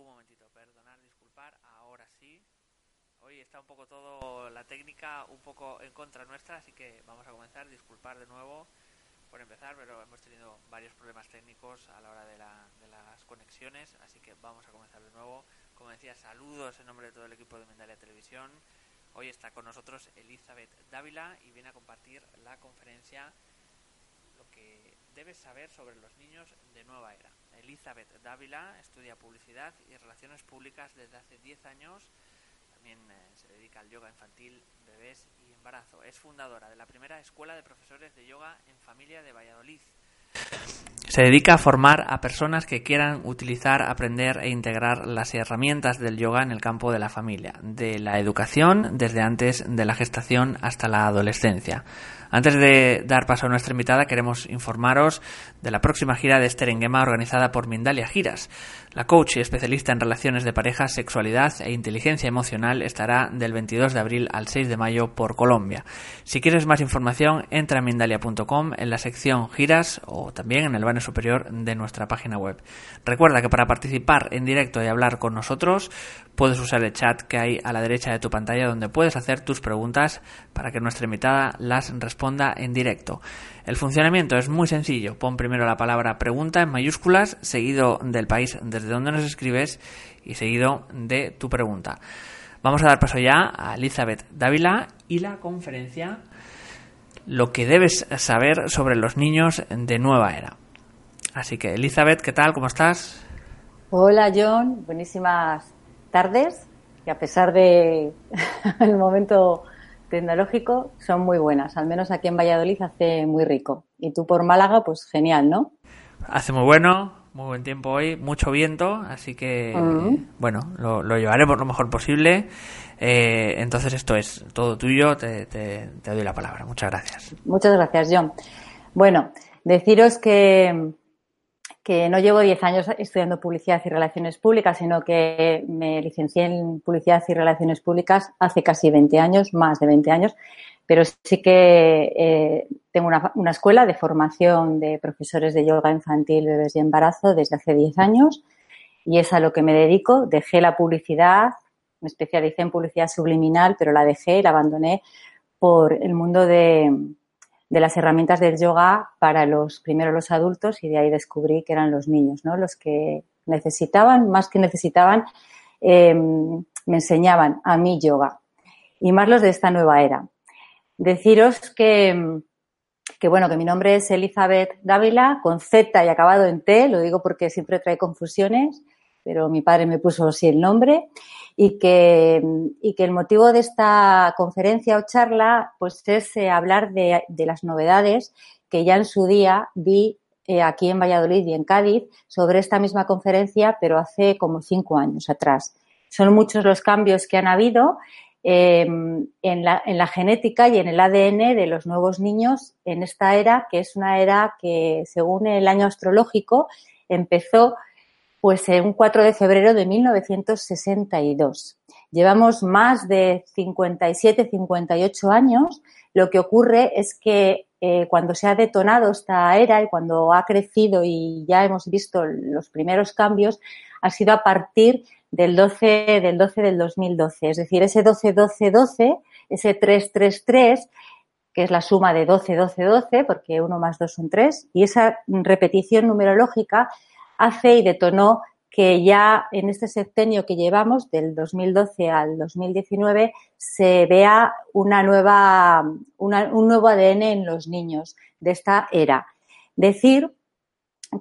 Un momentito, perdonar, disculpar, ahora sí. Hoy está un poco todo la técnica un poco en contra nuestra, así que vamos a comenzar. Disculpar de nuevo por empezar, pero hemos tenido varios problemas técnicos a la hora de, de las conexiones, así que vamos a comenzar de nuevo. Como decía, saludos en nombre de todo el equipo de Mendalia Televisión. Hoy está con nosotros Elizabeth Dávila y viene a compartir la conferencia Lo que debes saber sobre los niños de nueva era. Elizabeth Dávila estudia publicidad y relaciones públicas desde hace 10 años. También eh, se dedica al yoga infantil, bebés y embarazo. Es fundadora de la primera escuela de profesores de yoga en familia de Valladolid. Se dedica a formar a personas que quieran utilizar, aprender e integrar las herramientas del yoga en el campo de la familia, de la educación desde antes de la gestación hasta la adolescencia. Antes de dar paso a nuestra invitada, queremos informaros de la próxima gira de Esther organizada por Mindalia Giras. La coach y especialista en relaciones de pareja, sexualidad e inteligencia emocional estará del 22 de abril al 6 de mayo por Colombia. Si quieres más información, entra a mindalia.com en la sección giras o también en el banner superior de nuestra página web. Recuerda que para participar en directo y hablar con nosotros, puedes usar el chat que hay a la derecha de tu pantalla donde puedes hacer tus preguntas para que nuestra invitada las responda en directo. El funcionamiento es muy sencillo. Pon primero la palabra pregunta en mayúsculas, seguido del país desde donde nos escribes y seguido de tu pregunta. Vamos a dar paso ya a Elizabeth Dávila y la conferencia Lo que debes saber sobre los niños de nueva era. Así que, Elizabeth, ¿qué tal? ¿Cómo estás? Hola, John. Buenísimas tardes que a pesar de el momento tecnológico son muy buenas. Al menos aquí en Valladolid hace muy rico. Y tú por Málaga, pues genial, ¿no? Hace muy bueno, muy buen tiempo hoy, mucho viento, así que bueno, lo, llevaremos lo mejor posible. Eh, entonces esto es todo tuyo, te, te doy la palabra. Muchas gracias. Muchas gracias, John. Bueno, deciros que que no llevo 10 años estudiando publicidad y relaciones públicas, sino que me licencié en publicidad y relaciones públicas hace casi 20 años, más de 20 años, pero sí que eh, tengo una, una, escuela de formación de profesores de yoga infantil, bebés y embarazo desde hace 10 años y es a lo que me dedico. Dejé la publicidad, me especialicé en publicidad subliminal, pero la dejé, la abandoné por el mundo de, de las herramientas del yoga para los primero los adultos y de ahí descubrí que eran los niños, ¿no? Los que necesitaban, más que necesitaban, eh, me enseñaban a mí yoga y más los de esta nueva era. Deciros que, que bueno, que mi nombre es Elizabeth Dávila, con Z y acabado en T, lo digo porque siempre trae confusiones, pero mi padre me puso así el nombre y que, y que el motivo de esta conferencia o charla pues es eh, hablar de, de, las novedades que ya en su día vi eh, aquí en Valladolid y en Cádiz sobre esta misma conferencia, pero hace como cinco años atrás. Son muchos los cambios que han habido eh, en, la, en la genética y en el ADN de los nuevos niños en esta era, que es una era que, según el año astrológico, empezó pues en un 4 de febrero de 1962. Llevamos más de 57, 58 años. Lo que ocurre es que eh, cuando se ha detonado esta era y cuando ha crecido y ya hemos visto los primeros cambios, ha sido a partir del 12 del, 12 del 2012. Es decir, ese 12-12-12, ese 3-3-3, que es la suma de 12-12-12, porque 1 más 2 son 3, y esa repetición numerológica hace y detonó que ya en este septenio que llevamos, del 2012 al 2019, se vea una nueva, un nuevo ADN en los niños de esta era. Decir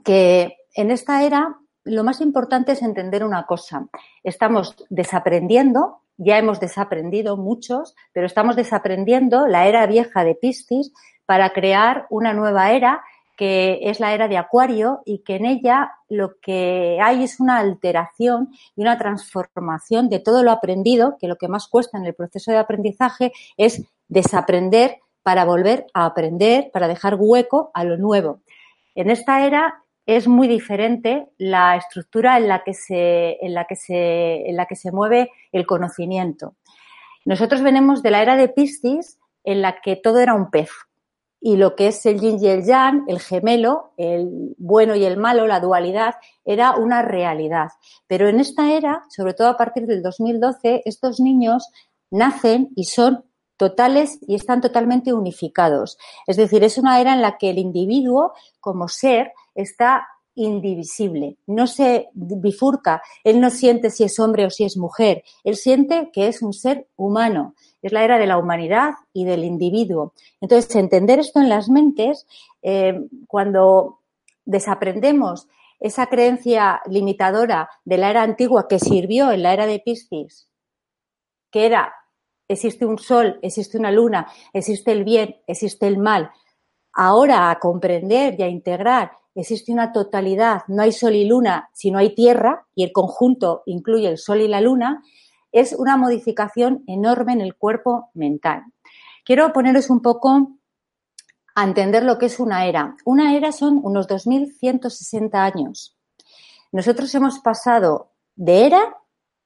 que en esta era lo más importante es entender una cosa. Estamos desaprendiendo, ya hemos desaprendido muchos, pero estamos desaprendiendo la era vieja de Piscis para crear una nueva era que es la era de Acuario y que en ella lo que hay es una alteración y una transformación de todo lo aprendido, que lo que más cuesta en el proceso de aprendizaje es desaprender para volver a aprender, para dejar hueco a lo nuevo. En esta era es muy diferente la estructura en la que se, en la que se, en la que se mueve el conocimiento. Nosotros venimos de la era de Piscis, en la que todo era un pez. Y lo que es el yin y el yang, el gemelo, el bueno y el malo, la dualidad, era una realidad. Pero en esta era, sobre todo a partir del 2012, estos niños nacen y son totales y están totalmente unificados. Es decir, es una era en la que el individuo como ser está indivisible, no se bifurca, él no siente si es hombre o si es mujer, él siente que es un ser humano, es la era de la humanidad y del individuo. Entonces, entender esto en las mentes, eh, cuando desaprendemos esa creencia limitadora de la era antigua que sirvió en la era de Piscis, que era existe un sol, existe una luna, existe el bien, existe el mal. Ahora a comprender y a integrar existe una totalidad, no hay sol y luna, sino hay tierra y el conjunto incluye el sol y la luna, es una modificación enorme en el cuerpo mental. Quiero poneros un poco a entender lo que es una era. Una era son unos 2.160 años. Nosotros hemos pasado de era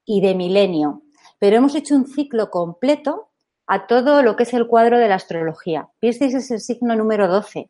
y de milenio pero hemos hecho un ciclo completo a todo lo que es el cuadro de la astrología. Piscis es el signo número 12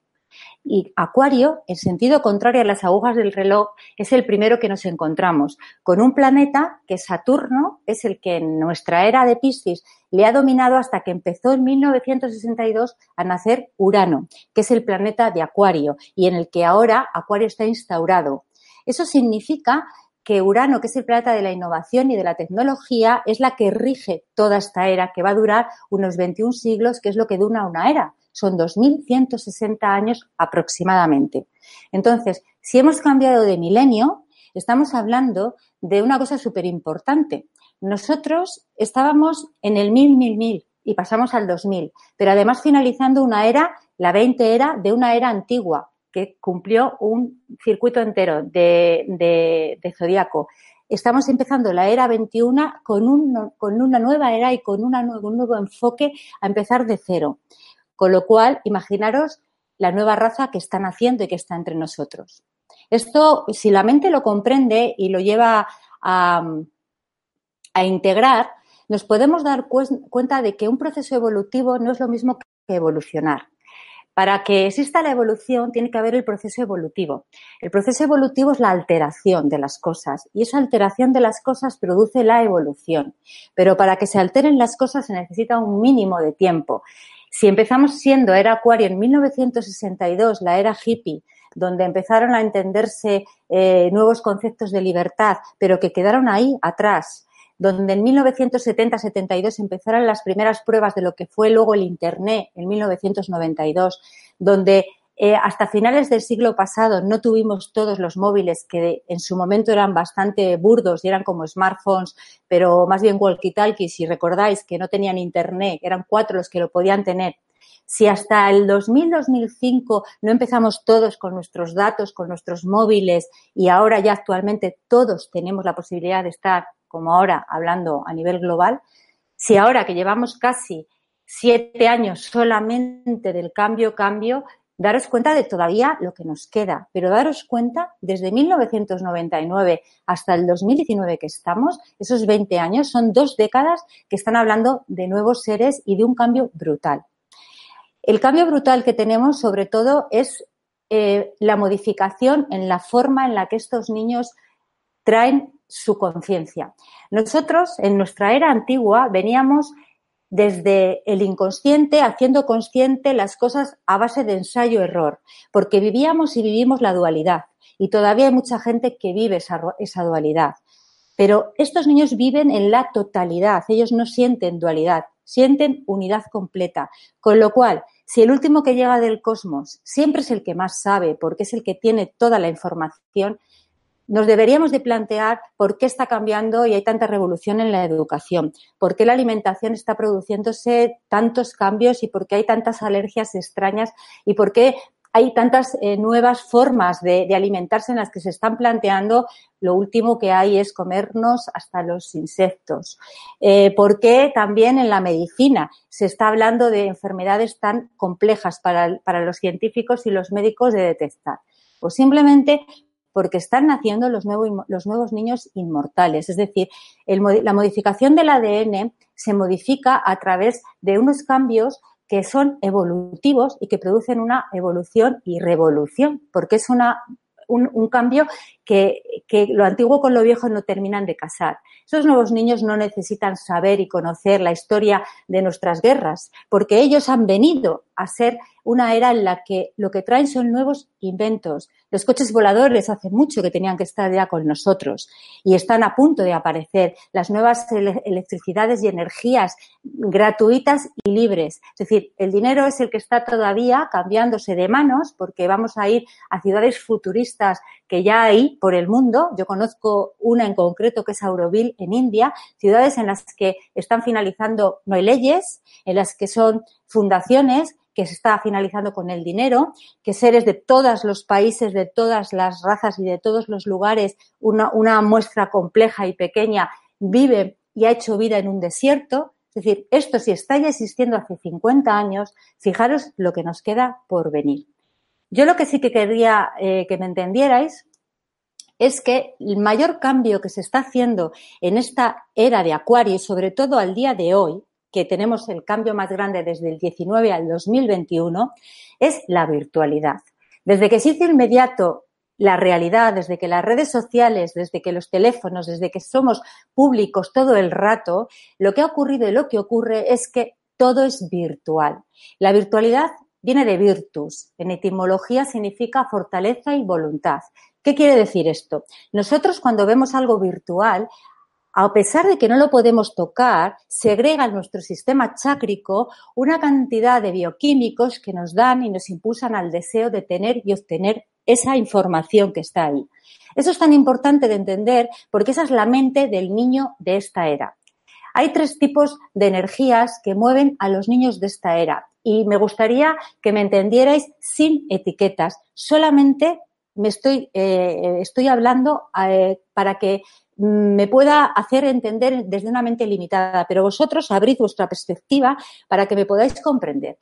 y Acuario, en sentido contrario a las agujas del reloj, es el primero que nos encontramos, con un planeta que Saturno es el que en nuestra era de Piscis le ha dominado hasta que empezó en 1962 a nacer Urano, que es el planeta de Acuario y en el que ahora Acuario está instaurado. Eso significa que Urano, que es el planeta de la innovación y de la tecnología, es la que rige toda esta era, que va a durar unos 21 siglos, que es lo que dura una era. Son 2.160 años aproximadamente. Entonces, si hemos cambiado de milenio, estamos hablando de una cosa súper importante. Nosotros estábamos en el mil, mil, mil y pasamos al 2000, pero además finalizando una era, la 20 era, de una era antigua, que cumplió un circuito entero de, de, zodiaco. Estamos empezando la era 21 con, un, con una nueva era y con un nuevo enfoque a empezar de cero. Con lo cual, imaginaros la nueva raza que están haciendo y que está entre nosotros. Esto, si la mente lo comprende y lo lleva a, a integrar, nos podemos dar cuenta de que un proceso evolutivo no es lo mismo que evolucionar. Para que exista la evolución tiene que haber el proceso evolutivo. El proceso evolutivo es la alteración de las cosas y esa alteración de las cosas produce la evolución. Pero para que se alteren las cosas se necesita un mínimo de tiempo. Si empezamos siendo era Acuario en 1962, la era hippie, donde empezaron a entenderse eh, nuevos conceptos de libertad, pero que quedaron ahí atrás, donde en 1970-72 empezaron las primeras pruebas de lo que fue luego el Internet en 1992, donde eh, hasta finales del siglo pasado no tuvimos todos los móviles que en su momento eran bastante burdos y eran como smartphones, pero más bien walkie-talkies, si recordáis que no tenían internet, eran cuatro los que lo podían tener. Si hasta el 2000-2005 no empezamos todos con nuestros datos, con nuestros móviles y ahora ya actualmente todos tenemos la posibilidad de estar como ahora hablando a nivel global, si ahora que llevamos casi siete años solamente del cambio, cambio, daros cuenta de todavía lo que nos queda, pero daros cuenta desde 1999 hasta el 2019 que estamos, esos 20 años son dos décadas que están hablando de nuevos seres y de un cambio brutal. El cambio brutal que tenemos sobre todo es eh, la modificación en la forma en la que estos niños traen su conciencia. Nosotros, en nuestra era antigua, veníamos desde el inconsciente haciendo consciente las cosas a base de ensayo-error, porque vivíamos y vivimos la dualidad. Y todavía hay mucha gente que vive esa, esa dualidad. Pero estos niños viven en la totalidad, ellos no sienten dualidad, sienten unidad completa. Con lo cual, si el último que llega del cosmos siempre es el que más sabe, porque es el que tiene toda la información, nos deberíamos de plantear por qué está cambiando y hay tanta revolución en la educación, por qué la alimentación está produciéndose tantos cambios y por qué hay tantas alergias extrañas y por qué hay tantas eh, nuevas formas de, alimentarse en las que se están planteando. Lo último que hay es comernos hasta los insectos. Eh, porque también en la medicina se está hablando de enfermedades tan complejas para, los científicos y los médicos de detectar. O simplemente porque están naciendo los, los nuevos niños inmortales. Es decir, la modificación del ADN se modifica a través de unos cambios que son evolutivos y que producen una evolución y revolución, porque es una, un, cambio que, que, lo antiguo con lo viejo no terminan de casar. Esos nuevos niños no necesitan saber y conocer la historia de nuestras guerras, porque ellos han venido a ser una era en la que lo que traen son nuevos inventos. Los coches voladores hace mucho que tenían que estar ya con nosotros y están a punto de aparecer las nuevas electricidades y energías gratuitas y libres. Es decir, el dinero es el que está todavía cambiándose de manos porque vamos a ir a ciudades futuristas que ya hay por el mundo. Yo conozco una en concreto que es Auroville en India, ciudades en las que están finalizando, no hay leyes, en las que son fundaciones que se está finalizando con el dinero, que seres de todos los países, de todas las razas y de todos los lugares, una, muestra compleja y pequeña, vive y ha hecho vida en un desierto. Es decir, esto si está ya existiendo hace 50 años, fijaros lo que nos queda por venir. Yo lo que sí que querría eh, que me entendierais es que el mayor cambio que se está haciendo en esta era de Acuario, sobre todo al día de hoy, que tenemos el cambio más grande desde el 19 al 2021 es la virtualidad. Desde que se hizo inmediato la realidad, desde que las redes sociales, desde que los teléfonos, desde que somos públicos todo el rato, lo que ha ocurrido y lo que ocurre es que todo es virtual. La virtualidad viene de virtus. En etimología significa fortaleza y voluntad. ¿Qué quiere decir esto? Nosotros cuando vemos algo virtual a pesar de que no lo podemos tocar, segrega en nuestro sistema chácrico una cantidad de bioquímicos que nos dan y nos impulsan al deseo de tener y obtener esa información que está ahí. Eso es tan importante de entender porque esa es la mente del niño de esta era. Hay tres tipos de energías que mueven a los niños de esta era y me gustaría que me entendierais sin etiquetas. Solamente me estoy, eh, estoy hablando eh, para que me pueda hacer entender desde una mente limitada, pero vosotros abrid vuestra perspectiva para que me podáis comprender.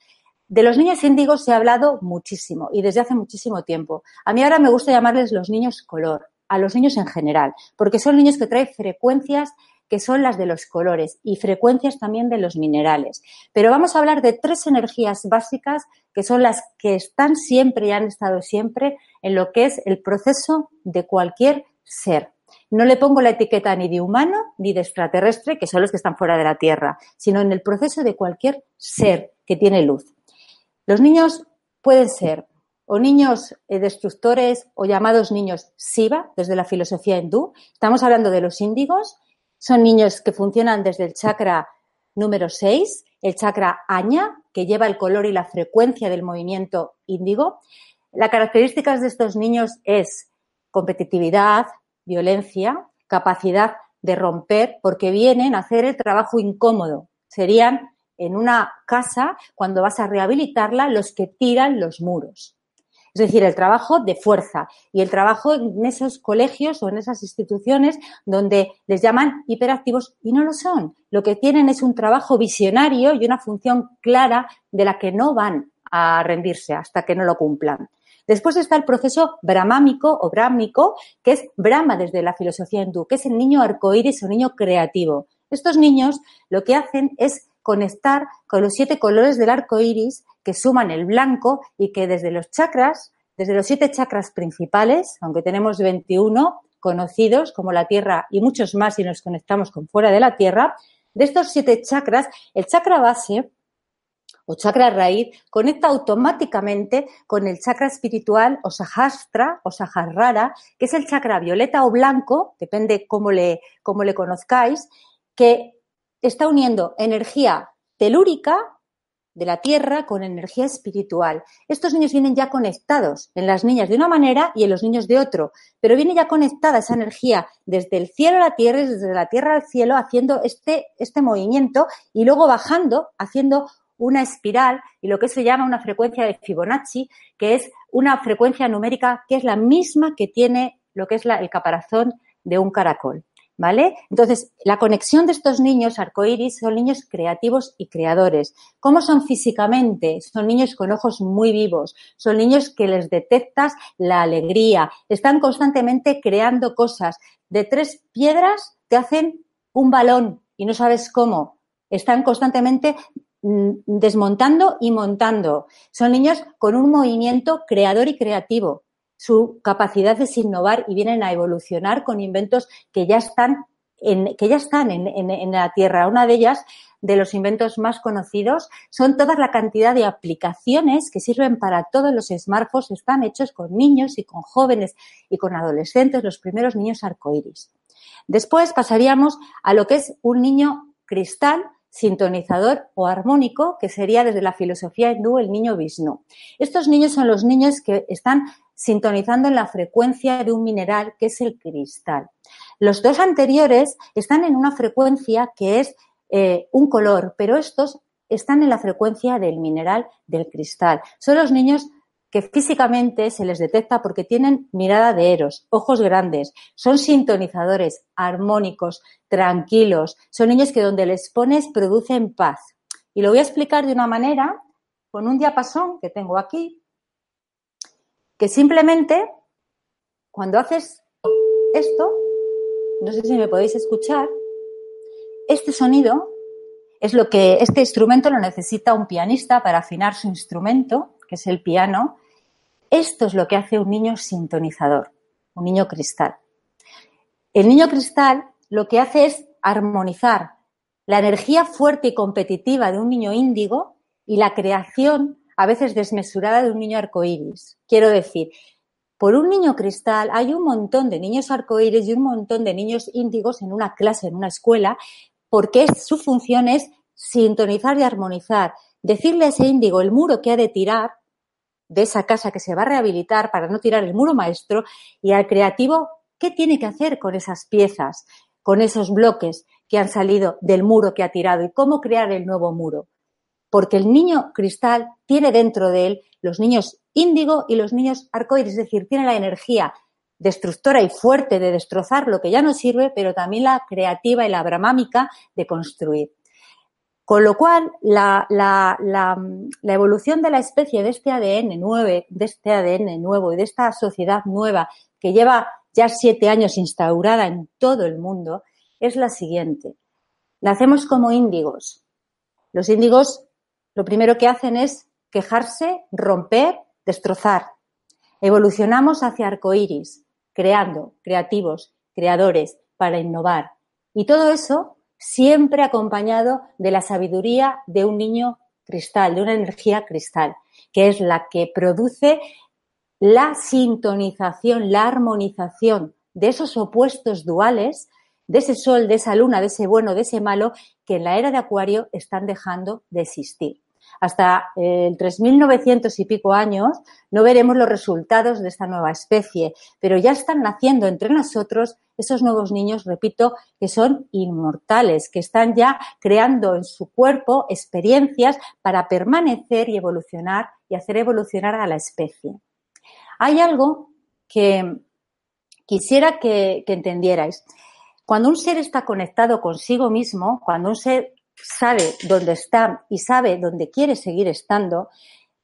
De los niños índigos se ha hablado muchísimo y desde hace muchísimo tiempo. A mí ahora me gusta llamarles los niños color, a los niños en general, porque son niños que traen frecuencias que son las de los colores y frecuencias también de los minerales. Pero vamos a hablar de tres energías básicas que son las que están siempre y han estado siempre en lo que es el proceso de cualquier ser. No le pongo la etiqueta ni de humano ni de extraterrestre, que son los que están fuera de la Tierra, sino en el proceso de cualquier ser que tiene luz. Los niños pueden ser o niños eh, destructores o llamados niños Siva, desde la filosofía hindú. Estamos hablando de los índigos. Son niños que funcionan desde el chakra número 6, el chakra Aña, que lleva el color y la frecuencia del movimiento índigo. Las características de estos niños es competitividad, violencia, capacidad de romper, porque vienen a hacer el trabajo incómodo. Serían en una casa, cuando vas a rehabilitarla, los que tiran los muros. Es decir, el trabajo de fuerza y el trabajo en esos colegios o en esas instituciones donde les llaman hiperactivos y no lo son. Lo que tienen es un trabajo visionario y una función clara de la que no van a rendirse hasta que no lo cumplan. Después está el proceso bramámico o brámico, que es Brahma desde la filosofía hindú, que es el niño arcoíris o niño creativo. Estos niños lo que hacen es conectar con los siete colores del arco iris que suman el blanco y que desde los chakras, desde los siete chakras principales, aunque tenemos 21 conocidos como la Tierra y muchos más si nos conectamos con fuera de la Tierra, de estos siete chakras, el chakra base o chakra raíz conecta automáticamente con el chakra espiritual o sahastra o saharrara, que es el chakra violeta o blanco, depende cómo le, cómo le conozcáis, que está uniendo energía telúrica de la tierra con energía espiritual. Estos niños vienen ya conectados, en las niñas de una manera y en los niños de otro, pero viene ya conectada esa energía desde el cielo a la tierra desde la tierra al cielo haciendo este, este movimiento y luego bajando, haciendo una espiral y lo que se llama una frecuencia de Fibonacci, que es una frecuencia numérica que es la misma que tiene lo que es el caparazón de un caracol. ¿Vale? Entonces, la conexión de estos niños arcoíris son niños creativos y creadores. ¿Cómo son físicamente? Son niños con ojos muy vivos, son niños que les detectas la alegría, están constantemente creando cosas. De tres piedras te hacen un balón y no sabes cómo. Están constantemente mm, desmontando y montando. Son niños con un movimiento creador y creativo su capacidad es innovar y vienen a evolucionar con inventos que ya están en, que ya están en, la Tierra. Una de ellas, de los inventos más conocidos, son toda la cantidad de aplicaciones que sirven para todos los smartphones, están hechos con niños y con jóvenes y con adolescentes, los primeros niños arcoíris. Después pasaríamos a lo que es un niño cristal, sintonizador o armónico, que sería desde la filosofía hindú el niño Vishnu. Estos niños son los niños que están sintonizando en la frecuencia de un mineral que es el cristal. Los dos anteriores están en una frecuencia que es eh, un color, pero estos están en la frecuencia del mineral del cristal. Son los niños que físicamente se les detecta porque tienen mirada de eros, ojos grandes, son sintonizadores, armónicos, tranquilos, son niños que donde les pones producen paz. Y lo voy a explicar de una manera con un diapasón que tengo aquí, que simplemente cuando haces esto, no sé si me podéis escuchar, este sonido es lo que este instrumento lo necesita un pianista para afinar su instrumento, que es el piano. Esto es lo que hace un niño sintonizador, un niño cristal. El niño cristal lo que hace es armonizar la energía fuerte y competitiva de un niño índigo y la creación a veces desmesurada de un niño arcoíris. Quiero decir, por un niño cristal hay un montón de niños arcoíris y un montón de niños índigos en una clase, en una escuela, porque su función es sintonizar y armonizar. Decirle a ese índigo el muro que ha de tirar de esa casa que se va a rehabilitar para no tirar el muro maestro y al creativo qué tiene que hacer con esas piezas, con esos bloques que han salido del muro que ha tirado y cómo crear el nuevo muro porque el niño cristal tiene dentro de él los niños índigo y los niños arcoíris, es decir, tiene la energía destructora y fuerte de destrozar lo que ya no sirve, pero también la creativa y la bramámica de construir. Con lo cual, la, evolución de la especie de este ADN nuevo, de este ADN nuevo y de esta sociedad nueva que lleva ya siete años instaurada en todo el mundo es la siguiente. Nacemos como índigos. Los índigos lo primero que hacen es quejarse, romper, destrozar. Evolucionamos hacia arcoíris, creando, creativos, creadores, para innovar. Y todo eso siempre acompañado de la sabiduría de un niño cristal, de una energía cristal, que es la que produce la sintonización, la armonización de esos opuestos duales, de ese sol, de esa luna, de ese bueno, de ese malo, que en la era de Acuario están dejando de existir hasta eh, el 3.900 y pico años no veremos los resultados de esta nueva especie, pero ya están naciendo entre nosotros esos nuevos niños, repito, que son inmortales, que están ya creando en su cuerpo experiencias para permanecer y evolucionar y hacer evolucionar a la especie. Hay algo que quisiera que, que entendierais. Cuando un ser está conectado consigo mismo, cuando un ser sabe dónde está y sabe dónde quiere seguir estando,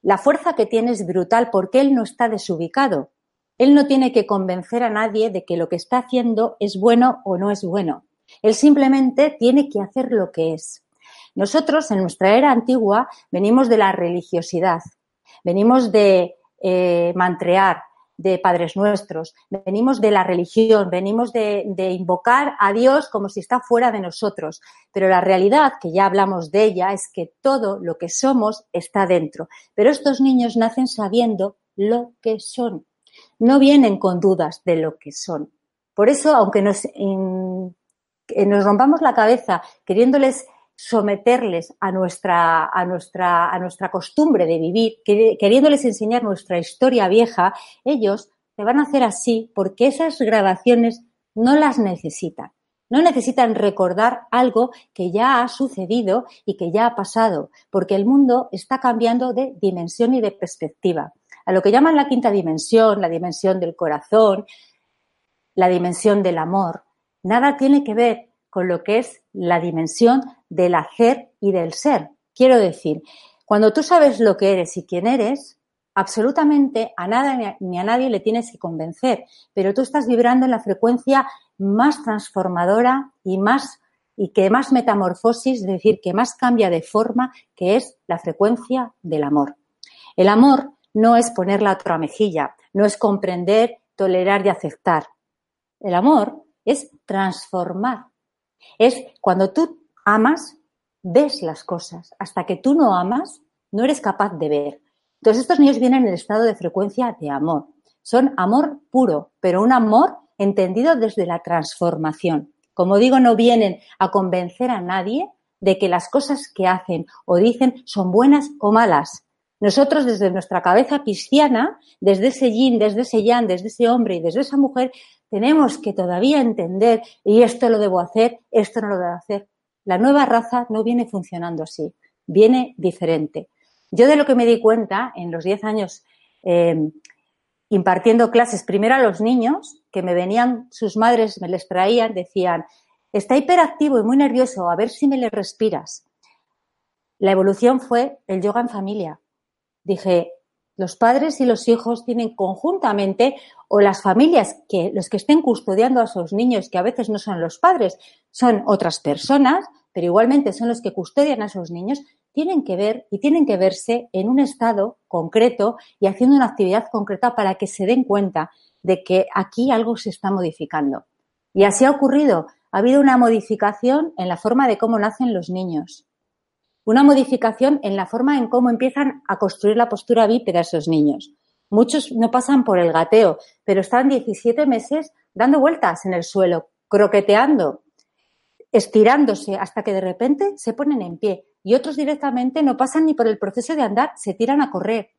la fuerza que tiene es brutal porque él no está desubicado. Él no tiene que convencer a nadie de que lo que está haciendo es bueno o no es bueno. Él simplemente tiene que hacer lo que es. Nosotros, en nuestra era antigua, venimos de la religiosidad, venimos de eh, mantrear, de Padres Nuestros, venimos de la religión, venimos de, invocar a Dios como si está fuera de nosotros. Pero la realidad, que ya hablamos de ella, es que todo lo que somos está dentro. Pero estos niños nacen sabiendo lo que son. No vienen con dudas de lo que son. Por eso, aunque nos, nos rompamos la cabeza queriéndoles someterles a nuestra, a nuestra, a nuestra costumbre de vivir, queriéndoles enseñar nuestra historia vieja, ellos te van a hacer así porque esas grabaciones no las necesitan. no necesitan recordar algo que ya ha sucedido y que ya ha pasado, porque el mundo está cambiando de dimensión y de perspectiva. A lo que llaman la quinta dimensión, la dimensión del corazón, la dimensión del amor, nada tiene que ver con lo que es la dimensión del hacer y del ser. Quiero decir, cuando tú sabes lo que eres y quién eres, absolutamente a nada ni a nadie le tienes que convencer, pero tú estás vibrando en la frecuencia más transformadora y más y que más metamorfosis, es decir, que más cambia de forma, que es la frecuencia del amor. El amor no es poner la otra mejilla, no es comprender, tolerar y aceptar. El amor es transformar. Es cuando tú amas, ves las cosas. Hasta que tú no amas, no eres capaz de ver. Entonces estos niños vienen en el estado de frecuencia de amor. Son amor puro, pero un amor entendido desde la transformación. Como digo, no vienen a convencer a nadie de que las cosas que hacen o dicen son buenas o malas. Nosotros desde nuestra cabeza pisciana, desde ese yin, desde ese yang, desde ese hombre y desde esa mujer, tenemos que todavía entender, y esto lo debo hacer, esto no lo debo hacer. La nueva raza no viene funcionando así, viene diferente. Yo de lo que me di cuenta en los 10 años eh, impartiendo clases primero a los niños, que me venían, sus madres me les traían, decían, está hiperactivo y muy nervioso, a ver si me le respiras. La evolución fue el yoga en familia. Dije, los padres y los hijos tienen conjuntamente, o las familias, que los que estén custodiando a sus niños, que a veces no son los padres, son otras personas, pero igualmente son los que custodian a sus niños, tienen que ver y tienen que verse en un estado concreto y haciendo una actividad concreta para que se den cuenta de que aquí algo se está modificando. Y así ha ocurrido. Ha habido una modificación en la forma de cómo nacen los niños. Una modificación en la forma en cómo empiezan a construir la postura bípeda esos niños. Muchos no pasan por el gateo, pero están 17 meses dando vueltas en el suelo, croqueteando, estirándose hasta que de repente se ponen en pie y otros directamente no pasan ni por el proceso de andar, se tiran a correr.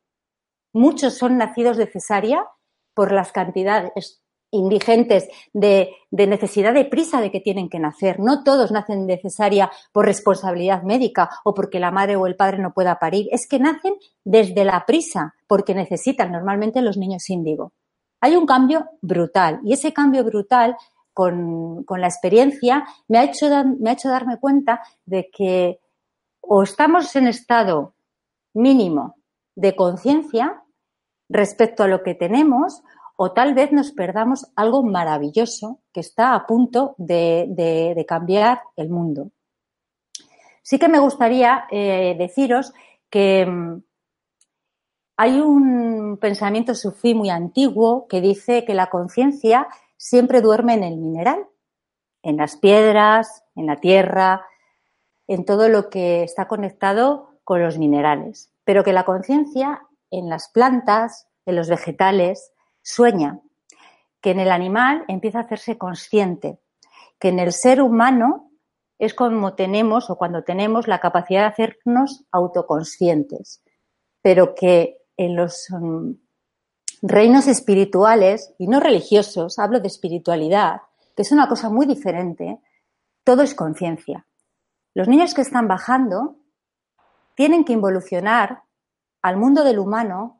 Muchos son nacidos de cesárea por las cantidades indigentes de, necesidad de prisa de que tienen que nacer. No todos nacen de cesárea por responsabilidad médica o porque la madre o el padre no pueda parir. Es que nacen desde la prisa porque necesitan normalmente los niños índigo. Hay un cambio brutal y ese cambio brutal con, la experiencia me ha, hecho, me ha hecho darme cuenta de que o estamos en estado mínimo de conciencia respecto a lo que tenemos o tal vez nos perdamos algo maravilloso que está a punto de, cambiar el mundo. Sí que me gustaría eh, deciros que mm, hay un pensamiento sufí muy antiguo que dice que la conciencia siempre duerme en el mineral, en las piedras, en la tierra, en todo lo que está conectado con los minerales, pero que la conciencia en las plantas, en los vegetales, sueña, que en el animal empieza a hacerse consciente, que en el ser humano es como tenemos o cuando tenemos la capacidad de hacernos autoconscientes, pero que en los mm, reinos espirituales y no religiosos, hablo de espiritualidad, que es una cosa muy diferente, todo es conciencia. Los niños que están bajando tienen que involucionar al mundo del humano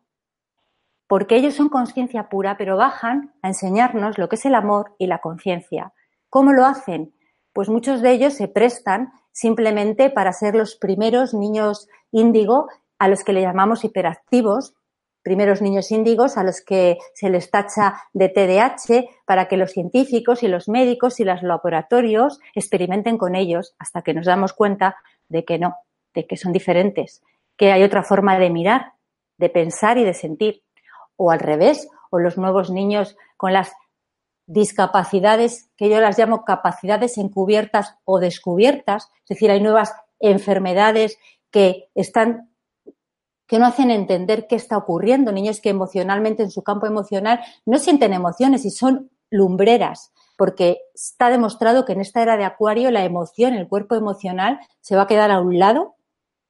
porque ellos son conciencia pura, pero bajan a enseñarnos lo que es el amor y la conciencia. ¿Cómo lo hacen? Pues muchos de ellos se prestan simplemente para ser los primeros niños índigo a los que le llamamos hiperactivos, primeros niños índigos a los que se les tacha de TDAH para que los científicos y los médicos y los laboratorios experimenten con ellos hasta que nos damos cuenta de que no, de que son diferentes, que hay otra forma de mirar, de pensar y de sentir. O al revés, o los nuevos niños con las discapacidades que yo las llamo capacidades encubiertas o descubiertas, es decir, hay nuevas enfermedades que están que no hacen entender qué está ocurriendo, niños que emocionalmente en su campo emocional no sienten emociones y son lumbreras, porque está demostrado que en esta era de Acuario la emoción, el cuerpo emocional, se va a quedar a un lado,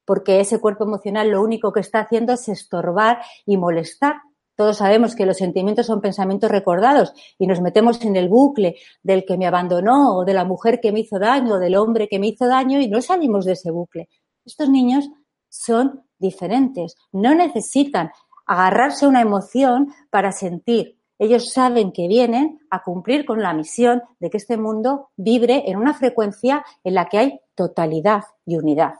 porque ese cuerpo emocional lo único que está haciendo es estorbar y molestar. Todos sabemos que los sentimientos son pensamientos recordados y nos metemos en el bucle del que me abandonó o de la mujer que me hizo daño o del hombre que me hizo daño y no salimos de ese bucle. Estos niños son diferentes, no necesitan agarrarse a una emoción para sentir. Ellos saben que vienen a cumplir con la misión de que este mundo vibre en una frecuencia en la que hay totalidad y unidad.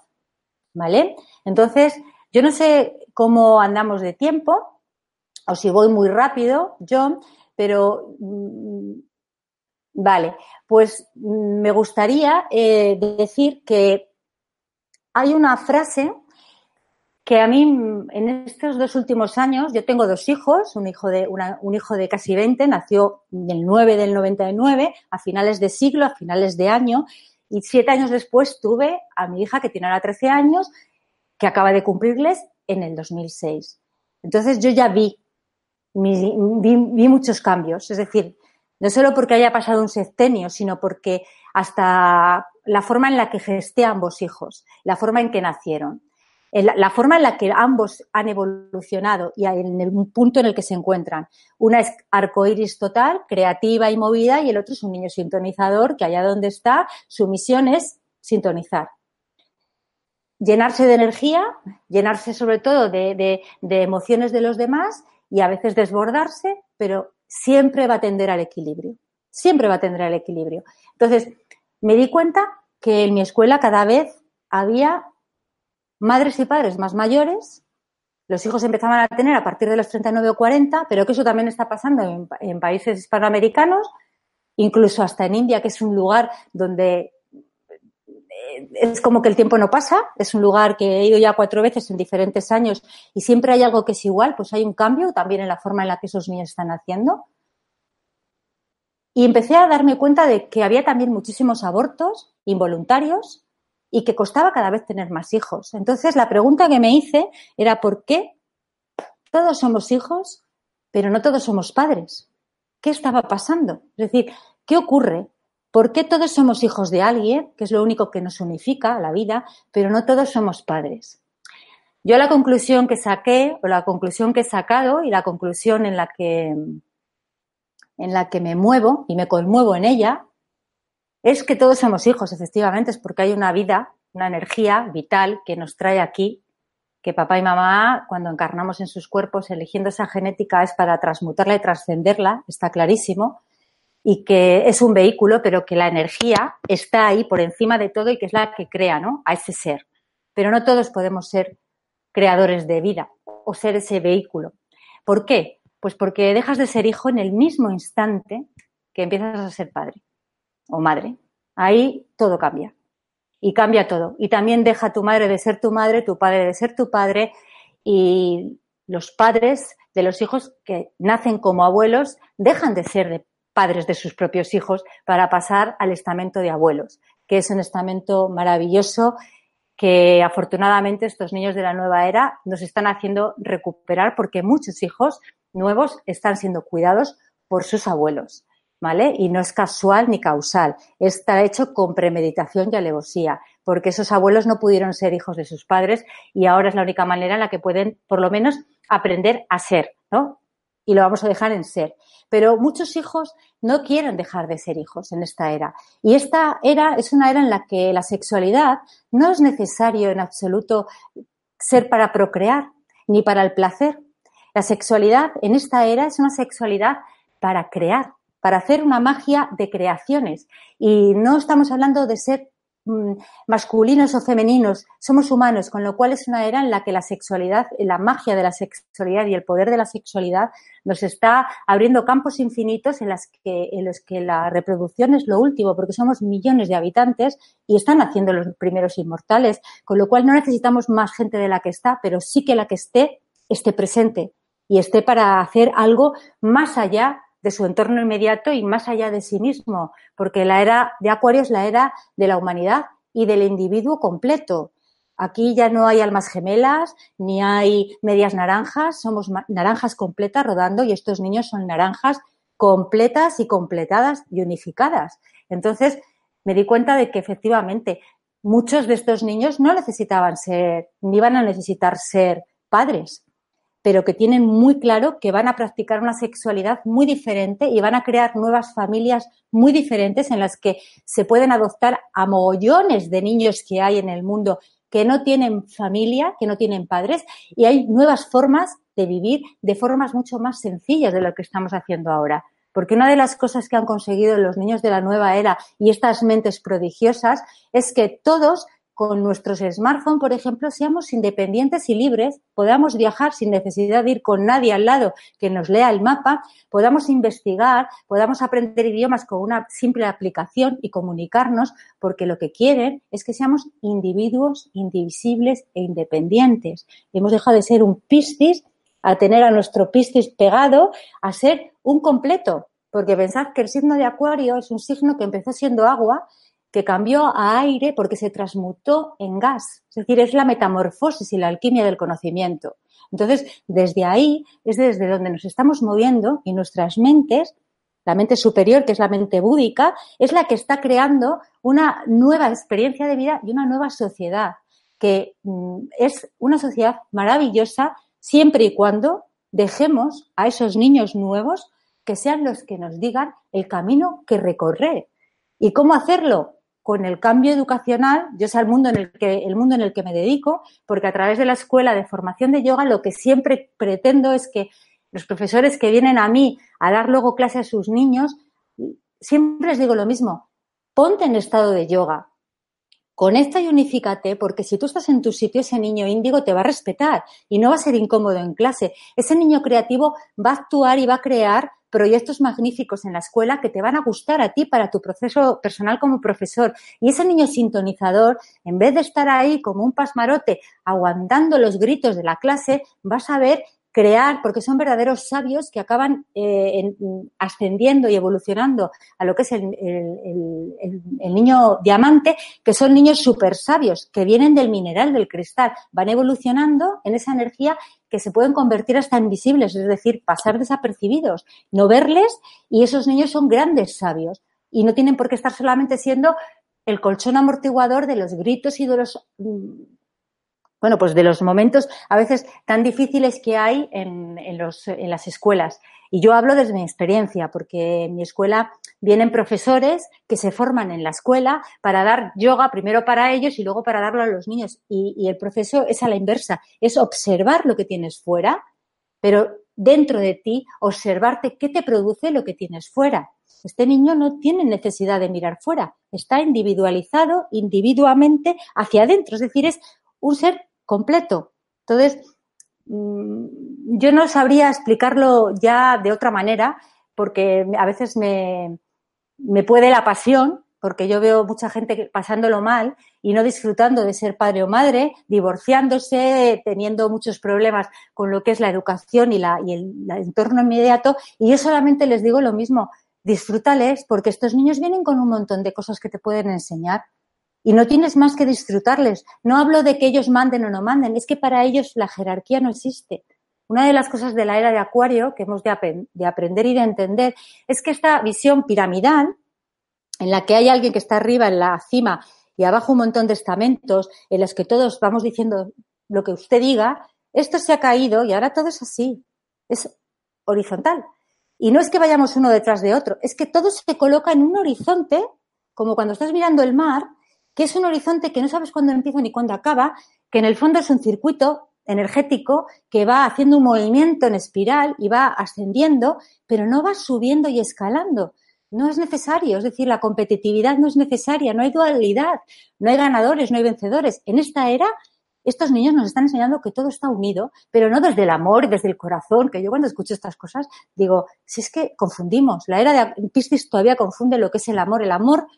¿Vale? Entonces, yo no sé cómo andamos de tiempo, o si voy muy rápido, John, pero mm, vale, pues mm, me gustaría eh, decir que hay una frase que a mí mm, en estos dos últimos años, yo tengo dos hijos, un hijo de, un hijo de casi 20, nació el 9 del 99, a finales de siglo, a finales de año, y siete años después tuve a mi hija que tiene ahora 13 años, que acaba de cumplirles en el 2006. Entonces yo ya vi vi, muchos cambios. Es decir, no solo porque haya pasado un sextenio, sino porque hasta la forma en la que gesté a ambos hijos, la forma en que nacieron, la forma en la que ambos han evolucionado y en el punto en el que se encuentran. Una es arcoíris total, creativa y movida, y el otro es un niño sintonizador que allá donde está, su misión es sintonizar. Llenarse de energía, llenarse sobre todo de emociones de los demás y a veces desbordarse, pero siempre va a tender al equilibrio. Siempre va a tender al equilibrio. Entonces, me di cuenta que en mi escuela cada vez había madres y padres más mayores, los hijos empezaban a tener a partir de los 39 o 40, pero que eso también está pasando en, en países hispanoamericanos, incluso hasta en India, que es un lugar donde es como que el tiempo no pasa, es un lugar que he ido ya cuatro veces en diferentes años y siempre hay algo que es igual, pues hay un cambio también en la forma en la que esos niños están haciendo. Y empecé a darme cuenta de que había también muchísimos abortos involuntarios y que costaba cada vez tener más hijos. Entonces la pregunta que me hice era ¿por qué todos somos hijos, pero no todos somos padres? ¿Qué estaba pasando? Es decir, ¿qué ocurre? ¿Por qué todos somos hijos de alguien, que es lo único que nos unifica la vida, pero no todos somos padres? Yo la conclusión que saqué, o la conclusión que he sacado y la conclusión en la que, en la que me muevo y me conmuevo en ella, es que todos somos hijos, efectivamente, es porque hay una vida, una energía vital que nos trae aquí, que papá y mamá, cuando encarnamos en sus cuerpos, eligiendo esa genética, es para transmutarla y trascenderla, está clarísimo, y que es un vehículo, pero que la energía está ahí por encima de todo y que es la que crea, ¿no? A ese ser. Pero no todos podemos ser creadores de vida o ser ese vehículo. ¿Por qué? Pues porque dejas de ser hijo en el mismo instante que empiezas a ser padre o madre. Ahí todo cambia. Y cambia todo. Y también deja tu madre de ser tu madre, tu padre de ser tu padre y los padres de los hijos que nacen como abuelos dejan de ser de padres de sus propios hijos para pasar al estamento de abuelos, que es un estamento maravilloso que afortunadamente estos niños de la nueva era nos están haciendo recuperar porque muchos hijos nuevos están siendo cuidados por sus abuelos, ¿vale? Y no es casual ni causal, está hecho con premeditación y alevosía, porque esos abuelos no pudieron ser hijos de sus padres y ahora es la única manera en la que pueden, por lo menos, aprender a ser, ¿no? Y lo vamos a dejar en ser. Pero muchos hijos no quieren dejar de ser hijos en esta era. Y esta era es una era en la que la sexualidad no es necesario en absoluto ser para procrear ni para el placer. La sexualidad en esta era es una sexualidad para crear, para hacer una magia de creaciones. Y no estamos hablando de ser masculinos o femeninos, somos humanos, con lo cual es una era en la que la sexualidad, la magia de la sexualidad y el poder de la sexualidad nos está abriendo campos infinitos en los que la reproducción es lo último, porque somos millones de habitantes y están haciendo los primeros inmortales, con lo cual no necesitamos más gente de la que está, pero sí que la que esté esté presente y esté para hacer algo más allá de su entorno inmediato y más allá de sí mismo, porque la era de Acuario es la era de la humanidad y del individuo completo. Aquí ya no hay almas gemelas, ni hay medias naranjas, somos naranjas completas rodando y estos niños son naranjas completas y completadas y unificadas. Entonces, me di cuenta de que efectivamente muchos de estos niños no necesitaban ser, ni van a necesitar ser padres, pero que tienen muy claro que van a practicar una sexualidad muy diferente y van a crear nuevas familias muy diferentes en las que se pueden adoptar a mogollones de niños que hay en el mundo que no tienen familia, que no tienen padres, y hay nuevas formas de vivir de formas mucho más sencillas de lo que estamos haciendo ahora. Porque una de las cosas que han conseguido los niños de la nueva era y estas mentes prodigiosas es que todos con nuestros smartphones, por ejemplo, seamos independientes y libres, podamos viajar sin necesidad de ir con nadie al lado que nos lea el mapa, podamos investigar, podamos aprender idiomas con una simple aplicación y comunicarnos, porque lo que quieren es que seamos individuos indivisibles e independientes. Hemos dejado de ser un piscis a tener a nuestro piscis pegado a ser un completo, porque pensad que el signo de Acuario es un signo que empezó siendo agua que cambió a aire porque se transmutó en gas. Es decir, es la metamorfosis y la alquimia del conocimiento. Entonces, desde ahí es desde donde nos estamos moviendo y nuestras mentes, la mente superior, que es la mente búdica, es la que está creando una nueva experiencia de vida y una nueva sociedad, que mm, es una sociedad maravillosa siempre y cuando dejemos a esos niños nuevos que sean los que nos digan el camino que recorrer. ¿Y cómo hacerlo? Con el cambio educacional, yo sé el mundo en el que el mundo en el que me dedico, porque a través de la escuela de formación de yoga lo que siempre pretendo es que los profesores que vienen a mí a dar luego clase a sus niños, siempre les digo lo mismo, ponte en estado de yoga, conecta y unifícate, porque si tú estás en tu sitio, ese niño índigo te va a respetar y no va a ser incómodo en clase. Ese niño creativo va a actuar y va a crear proyectos magníficos en la escuela que te van a gustar a ti para tu proceso personal como profesor. Y ese niño sintonizador, en vez de estar ahí como un pasmarote aguantando los gritos de la clase, vas a ver crear, porque son verdaderos sabios que acaban eh, ascendiendo y evolucionando a lo que es el, niño diamante, que son niños súper sabios, que vienen del mineral, del cristal, van evolucionando en esa energía que se pueden convertir hasta invisibles, es decir, pasar desapercibidos, no verles y esos niños son grandes sabios y no tienen por qué estar solamente siendo el colchón amortiguador de los gritos y de los mm, bueno, pues de los momentos a veces tan difíciles que hay en, en, los, en las escuelas. Y yo hablo desde mi experiencia, porque en mi escuela vienen profesores que se forman en la escuela para dar yoga primero para ellos y luego para darlo a los niños. Y, el proceso es a la inversa, es observar lo que tienes fuera, pero dentro de ti observarte qué te produce lo que tienes fuera. Este niño no tiene necesidad de mirar fuera, está individualizado individuamente hacia adentro, es decir, es un ser completo. Entonces, yo no sabría explicarlo ya de otra manera, porque a veces me, me puede la pasión, porque yo veo mucha gente pasándolo mal y no disfrutando de ser padre o madre, divorciándose, teniendo muchos problemas con lo que es la educación y, la, y el, el, entorno inmediato. Y yo solamente les digo lo mismo, disfrútales, porque estos niños vienen con un montón de cosas que te pueden enseñar y no tienes más que disfrutarles. No hablo de que ellos manden o no manden, es que para ellos la jerarquía no existe. Una de las cosas de la era de Acuario que hemos de, aprender y de entender es que esta visión piramidal, en la que hay alguien que está arriba en la cima y abajo un montón de estamentos en los que todos vamos diciendo lo que usted diga, esto se ha caído y ahora todo es así, es horizontal. Y no es que vayamos uno detrás de otro, es que todo se coloca en un horizonte, como cuando estás mirando el mar que es un horizonte que no sabes cuándo empieza ni cuándo acaba, que en el fondo es un circuito energético que va haciendo un movimiento en espiral y va ascendiendo, pero no va subiendo y escalando. No es necesario, es decir, la competitividad no es necesaria, no hay dualidad, no hay ganadores, no hay vencedores. En esta era, estos niños nos están enseñando que todo está unido, pero no desde el amor, desde el corazón, que yo cuando escucho estas cosas digo, si es que confundimos, la era de Piscis todavía confunde lo que es el amor. El amor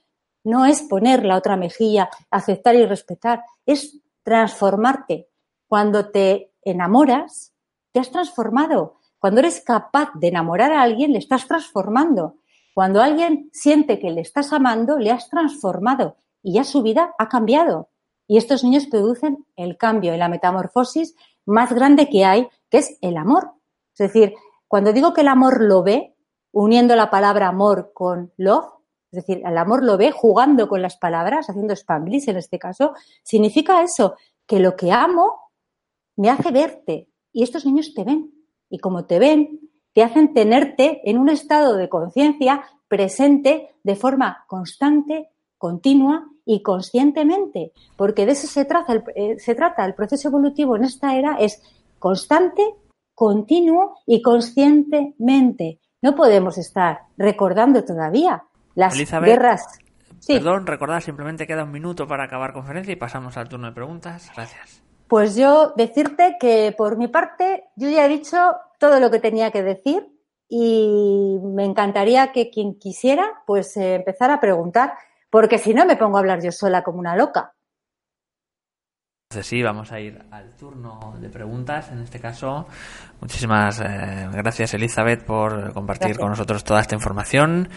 no es poner la otra mejilla, aceptar y respetar, es transformarte. Cuando te enamoras, te has transformado. Cuando eres capaz de enamorar a alguien, le estás transformando. Cuando alguien siente que le estás amando, le has transformado y ya su vida ha cambiado. Y estos niños producen el cambio y la metamorfosis más grande que hay, que es el amor. Es decir, cuando digo que el amor lo ve, uniendo la palabra amor con love, es decir, el amor lo ve jugando con las palabras, haciendo spanglish en este caso, significa eso, que lo que amo me hace verte, y estos niños te ven. Y como te ven, te hacen tenerte en un estado de conciencia presente de forma constante, continua y conscientemente, porque de eso se trata, eh, se trata el proceso evolutivo en esta era, es constante, continuo y conscientemente. No podemos estar recordando todavía las guerras. Perdón, recordar, simplemente queda un minuto para acabar conferencia y pasamos al turno de preguntas. Gracias. Pues yo decirte que por mi parte yo ya he dicho todo lo que tenía que decir y me encantaría que quien quisiera pues eh, empezara a preguntar porque si no me pongo a hablar yo sola como una loca. Entonces sí, vamos a ir al turno de preguntas. En este caso, muchísimas eh, gracias Elizabeth por compartir con nosotros toda esta información.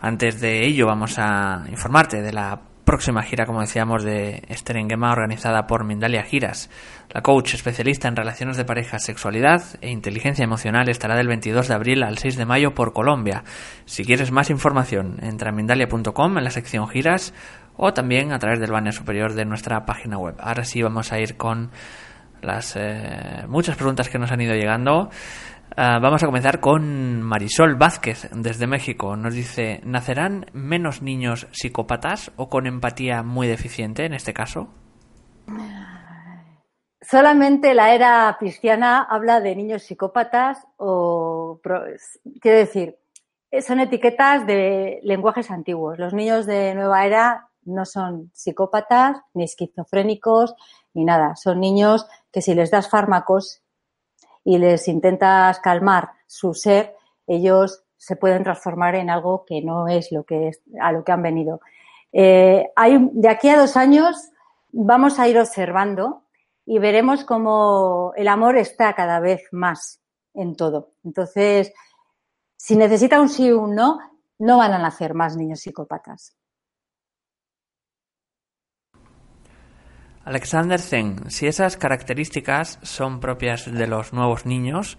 Antes de ello, vamos a informarte de la próxima gira, como decíamos, de Esther Engema, organizada por Mindalia Giras. La coach especialista en relaciones de pareja, sexualidad e inteligencia emocional estará del 22 de abril al 6 de mayo por Colombia. Si quieres más información, entra a mindalia.com en la sección giras o también a través del banner superior de nuestra página web. Ahora sí vamos a ir con las eh, muchas preguntas que nos han ido llegando. Ah, vamos a comenzar con Marisol Vázquez desde México. Nos dice, ¿nacerán menos niños psicópatas o con empatía muy deficiente en este caso? Solamente la era cristiana habla de niños psicópatas o... Quiero decir, son etiquetas de lenguajes antiguos. Los niños de nueva era no son psicópatas, ni esquizofrénicos, ni nada. Son niños que si les das fármacos y les intentas calmar su ser, ellos se pueden transformar en algo que no es lo que es, a lo que han venido. Eh, de aquí a dos años vamos a ir observando y veremos cómo el amor está cada vez más en todo. Entonces, si necesita un sí o un no, no van a nacer más niños psicópatas. Alexander Zen, si esas características son propias de los nuevos niños,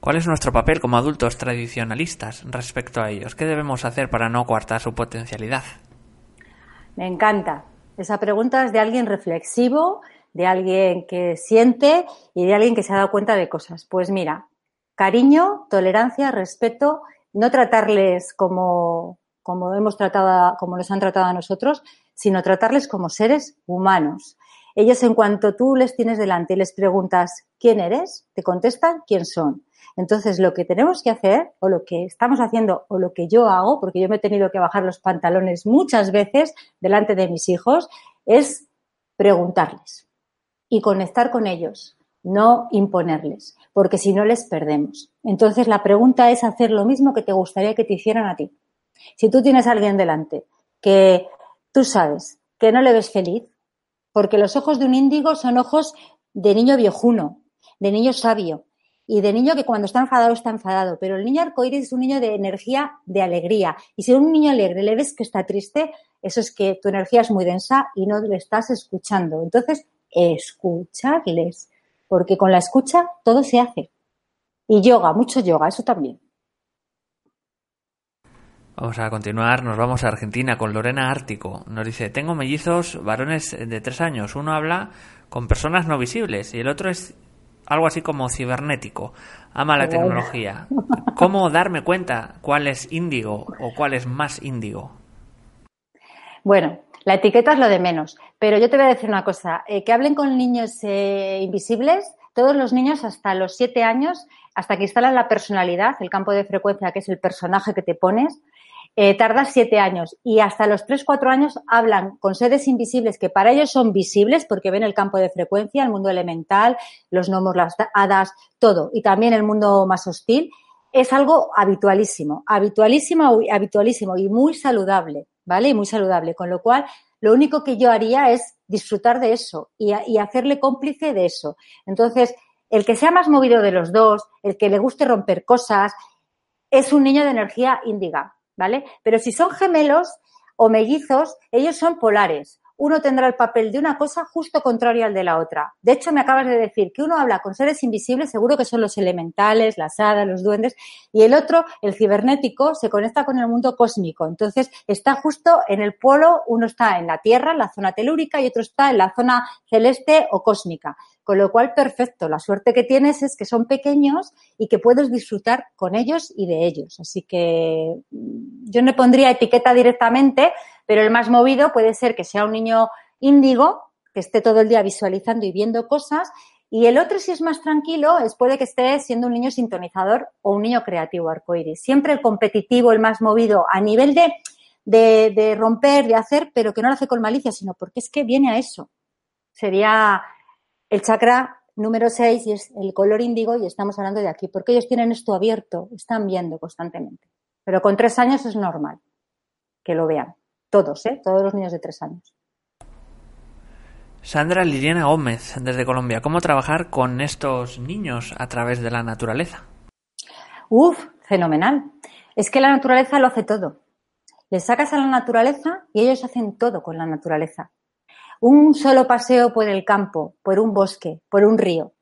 ¿cuál es nuestro papel como adultos tradicionalistas respecto a ellos? ¿Qué debemos hacer para no coartar su potencialidad? Me encanta. Esa pregunta es de alguien reflexivo, de alguien que siente y de alguien que se ha dado cuenta de cosas. Pues mira, cariño, tolerancia, respeto, no tratarles como, como hemos tratado, como nos han tratado a nosotros, sino tratarles como seres humanos. Ellos, en cuanto tú les tienes delante y les preguntas quién eres, te contestan quién son. Entonces, lo que tenemos que hacer, o lo que estamos haciendo, o lo que yo hago, porque yo me he tenido que bajar los pantalones muchas veces delante de mis hijos, es preguntarles y conectar con ellos, no imponerles, porque si no les perdemos. Entonces, la pregunta es hacer lo mismo que te gustaría que te hicieran a ti. Si tú tienes a alguien delante que tú sabes que no le ves feliz, porque los ojos de un índigo son ojos de niño viejuno, de niño sabio y de niño que cuando está enfadado está enfadado. Pero el niño arcoíris es un niño de energía, de alegría. Y si a un niño alegre le ves que está triste, eso es que tu energía es muy densa y no le estás escuchando. Entonces, escucharles, porque con la escucha todo se hace. Y yoga, mucho yoga, eso también. Vamos a continuar, nos vamos a Argentina con Lorena Ártico. Nos dice, tengo mellizos varones de tres años. Uno habla con personas no visibles y el otro es algo así como cibernético. Ama la tecnología. ¿Cómo darme cuenta cuál es índigo o cuál es más índigo? Bueno, la etiqueta es lo de menos, pero yo te voy a decir una cosa, eh, que hablen con niños eh, invisibles, todos los niños hasta los siete años, hasta que instalan la personalidad, el campo de frecuencia, que es el personaje que te pones, eh, tarda siete años y hasta los tres, cuatro años hablan con seres invisibles que para ellos son visibles porque ven el campo de frecuencia, el mundo elemental, los gnomos, las hadas, todo, y también el mundo más hostil. Es algo habitualísimo, habitualísimo, habitualísimo y muy saludable, ¿vale? Y muy saludable. Con lo cual, lo único que yo haría es disfrutar de eso y, y hacerle cómplice de eso. Entonces, el que sea más movido de los dos, el que le guste romper cosas, es un niño de energía índiga, ¿vale? Pero si son gemelos o mellizos, ellos son polares. Uno tendrá el papel de una cosa justo contrario al de la otra. De hecho, me acabas de decir que uno habla con seres invisibles, seguro que son los elementales, las hadas, los duendes, y el otro, el cibernético, se conecta con el mundo cósmico. Entonces, está justo en el polo, uno está en la Tierra, en la zona telúrica, y otro está en la zona celeste o cósmica. Con lo cual, perfecto. La suerte que tienes es que son pequeños y que puedes disfrutar con ellos y de ellos. Así que mm, yo no pondría etiqueta directamente, pero el más movido puede ser que sea un niño índigo, que esté todo el día visualizando y viendo cosas, y el otro, si es más tranquilo, es puede que esté siendo un niño sintonizador o un niño creativo arcoíris. Siempre el competitivo, el más movido, a nivel de, de, de, romper, de hacer, pero que no lo hace con malicia, sino porque es que viene a eso. Sería el chakra número 6 y es el color índigo y estamos hablando de aquí, porque ellos tienen esto abierto, están viendo constantemente. Pero con tres años es normal que lo vean. Todos, ¿eh? Todos los niños de tres años. Sandra Liliana Gómez, desde Colombia. ¿Cómo trabajar con estos niños a través de la naturaleza? Uf, fenomenal. Es que la naturaleza lo hace todo. Les sacas a la naturaleza y ellos hacen todo con la naturaleza. Un solo paseo por el campo, por un bosque, por un río,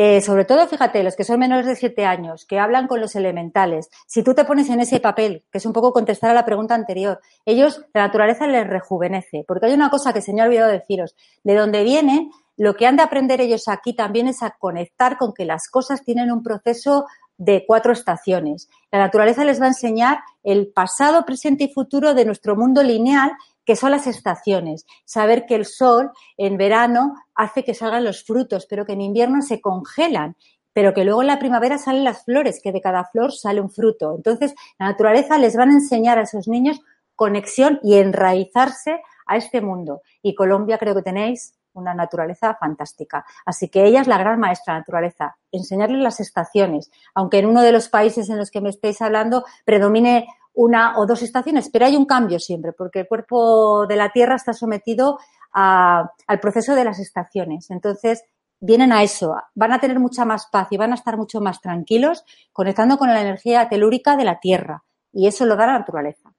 eh, sobre todo, fíjate, los que son menores de siete años, que hablan con los elementales, si tú te pones en ese papel, que es un poco contestar a la pregunta anterior, ellos, la naturaleza les rejuvenece, porque hay una cosa que se me ha olvidado deciros, de donde vienen, lo que han de aprender ellos aquí también es a conectar con que las cosas tienen un proceso de cuatro estaciones. La naturaleza les va a enseñar el pasado, presente y futuro de nuestro mundo lineal que son las estaciones. Saber que el sol en verano hace que salgan los frutos, pero que en invierno se congelan, pero que luego en la primavera salen las flores, que de cada flor sale un fruto. Entonces, la naturaleza les van a enseñar a esos niños conexión y enraizarse a este mundo. Y Colombia creo que tenéis una naturaleza fantástica. Así que ella es la gran maestra naturaleza. Enseñarles las estaciones, aunque en uno de los países en los que me estáis hablando predomine una o dos estaciones, pero hay un cambio siempre, porque el cuerpo de la Tierra está sometido a, al proceso de las estaciones. Entonces, vienen a eso, van a tener mucha más paz y van a estar mucho más tranquilos conectando con la energía telúrica de la Tierra. Y eso lo da la naturaleza.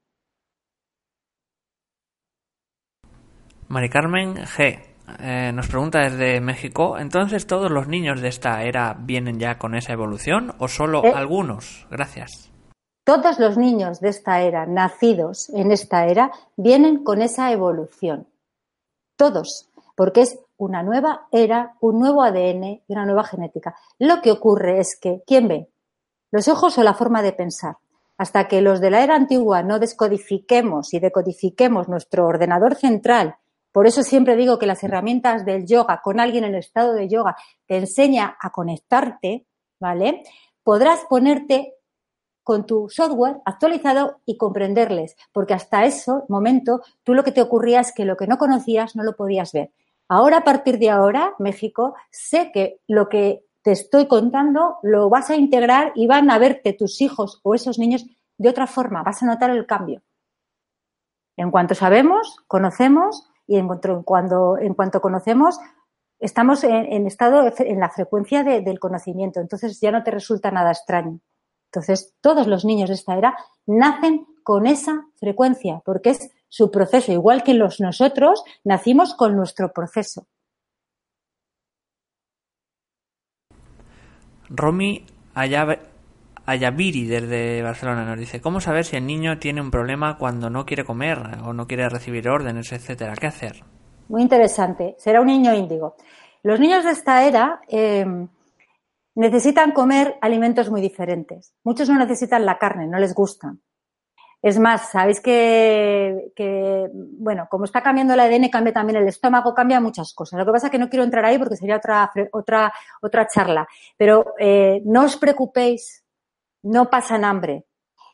Mari Carmen G. Eh, nos pregunta desde México, entonces todos los niños de esta era vienen ya con esa evolución o solo eh, algunos? Gracias. Todos los niños de esta era, nacidos en esta era, vienen con esa evolución. Todos, porque es una nueva era, un nuevo ADN y una nueva genética. Lo que ocurre es que, ¿quién ve? Los ojos o la forma de pensar. Hasta que los de la era antigua no descodifiquemos y decodifiquemos nuestro ordenador central, por eso siempre digo que las herramientas del yoga, con alguien en estado de yoga, te enseña a conectarte, ¿vale? Podrás ponerte con tu software actualizado y comprenderles, porque hasta ese momento tú lo que te ocurría es que lo que no conocías no lo podías ver. Ahora, a partir de ahora, México, sé que lo que te estoy contando lo vas a integrar y van a verte tus hijos o esos niños de otra forma, vas a notar el cambio. En cuanto sabemos, conocemos y en cuanto, cuando, en cuanto conocemos, estamos en, estado, en la frecuencia del conocimiento, entonces ya no te resulta nada extraño. Entonces, todos los niños de esta era nacen con esa frecuencia, porque es su proceso, igual que los nosotros nacimos con nuestro proceso. Romy Ayaviri desde Barcelona nos dice, ¿cómo saber si el niño tiene un problema cuando no quiere comer o no quiere recibir órdenes, etcétera? ¿Qué hacer? Muy interesante. Será un niño índigo. Los niños de esta era eh, necesitan comer alimentos muy diferentes. Muchos no necesitan la carne, no les gustan. Es más, sabéis que, que, bueno, como está cambiando el ADN, cambia también el estómago, cambia muchas cosas. Lo que pasa es que no quiero entrar ahí porque sería otra, otra, otra charla. Pero eh, no os preocupéis, no pasan hambre.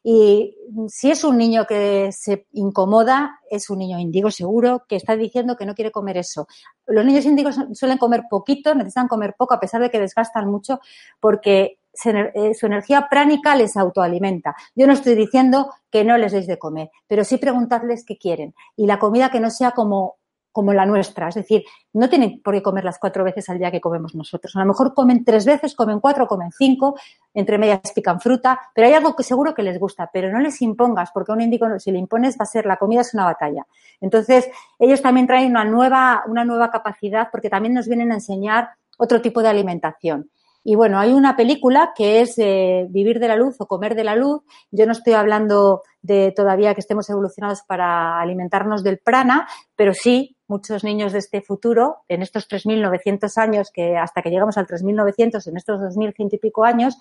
Y si es un niño que se incomoda, es un niño índigo seguro que está diciendo que no quiere comer eso. Los niños índigos suelen comer poquito, necesitan comer poco a pesar de que desgastan mucho porque eh, su energía pránica les autoalimenta. Yo no estoy diciendo que no les deis de comer, pero sí preguntarles qué quieren. Y la comida que no sea como como la nuestra. Es decir, no tienen por qué comer las cuatro veces al día que comemos nosotros. A lo mejor comen tres veces, comen cuatro, comen cinco, entre medias pican fruta, pero hay algo que seguro que les gusta, pero no les impongas, porque a un índico, si le impones, va a ser la comida es una batalla. Entonces, ellos también traen una nueva, una nueva capacidad, porque también nos vienen a enseñar otro tipo de alimentación. Y bueno, hay una película que es eh, Vivir de la luz o Comer de la luz. Yo no estoy hablando de todavía que estemos evolucionados para alimentarnos del prana, pero sí muchos niños de este futuro, en estos 3.900 años, que hasta que llegamos al 3.900, en estos 2.100 y pico años,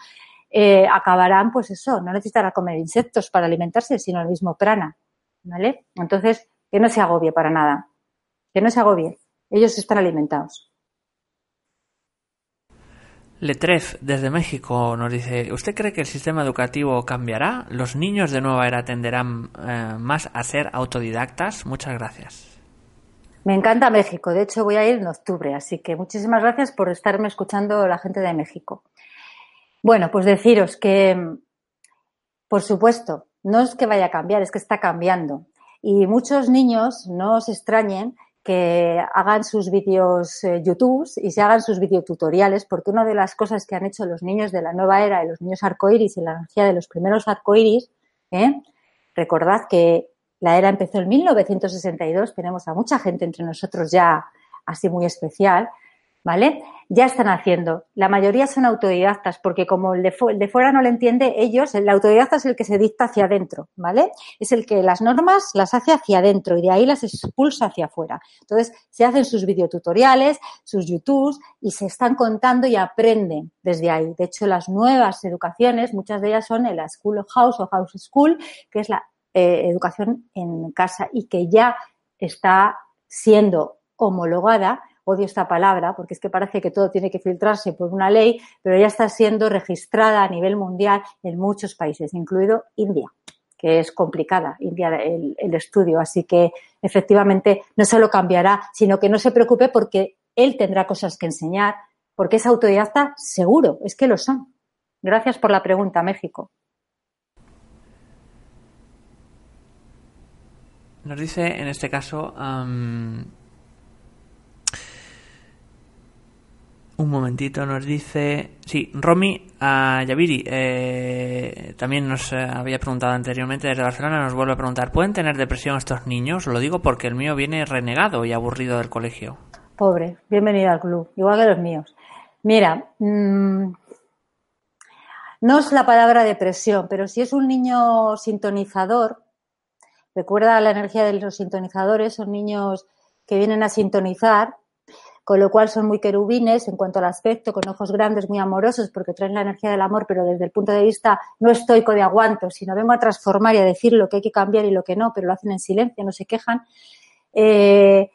eh, acabarán, pues eso, no necesitará comer insectos para alimentarse, sino el mismo prana, ¿vale? Entonces, que no se agobie para nada, que no se agobie, ellos están alimentados. Letref, desde México, nos dice, ¿usted cree que el sistema educativo cambiará? ¿Los niños de nueva era tenderán eh, más a ser autodidactas? Muchas gracias. Me encanta México, de hecho voy a ir en octubre, así que muchísimas gracias por estarme escuchando la gente de México. Bueno, pues deciros que, por supuesto, no es que vaya a cambiar, es que está cambiando. Y muchos niños no os extrañen que hagan sus vídeos eh, YouTube y se hagan sus videotutoriales, porque una de las cosas que han hecho los niños de la nueva era y los niños arcoíris y la energía de los primeros arcoíris, ¿eh? recordad que la era empezó en 1962, tenemos a mucha gente entre nosotros ya así muy especial, ¿vale? Ya están haciendo. La mayoría son autodidactas porque como el de, fuera no le entiende, ellos, el autodidacta es el que se dicta hacia adentro, ¿vale? Es el que las normas las hace hacia adentro y de ahí las expulsa hacia afuera. Entonces, se hacen sus videotutoriales, sus YouTubes y se están contando y aprenden desde ahí. De hecho, las nuevas educaciones, muchas de ellas son en la School House o House School, que es la eh, educación en casa y que ya está siendo homologada odio esta palabra porque es que parece que todo tiene que filtrarse por una ley, pero ya está siendo registrada a nivel mundial en muchos países, incluido India, que es complicada, India, el, el estudio. Así que efectivamente no solo cambiará, sino que no se preocupe porque él tendrá cosas que enseñar, porque es autodidacta seguro, es que lo son. Gracias por la pregunta, México. Nos dice en este caso Un momentito, nos dice. Sí, Romy a Yaviri eh, también nos eh, había preguntado anteriormente desde Barcelona. Nos vuelve a preguntar: ¿Pueden tener depresión estos niños? Lo digo porque el mío viene renegado y aburrido del colegio. Pobre, bienvenido al club, igual que los míos. Mira, mm, no es la palabra depresión, pero si es un niño sintonizador, recuerda la energía de los sintonizadores, son niños que vienen a sintonizar con lo cual son muy querubines en cuanto al aspecto, con ojos grandes, muy amorosos, porque traen la energía del amor, pero desde el punto de vista no estoico de aguanto, sino vengo a transformar y a decir lo que hay que cambiar y lo que no, pero lo hacen en silencio, no se quejan. Eh,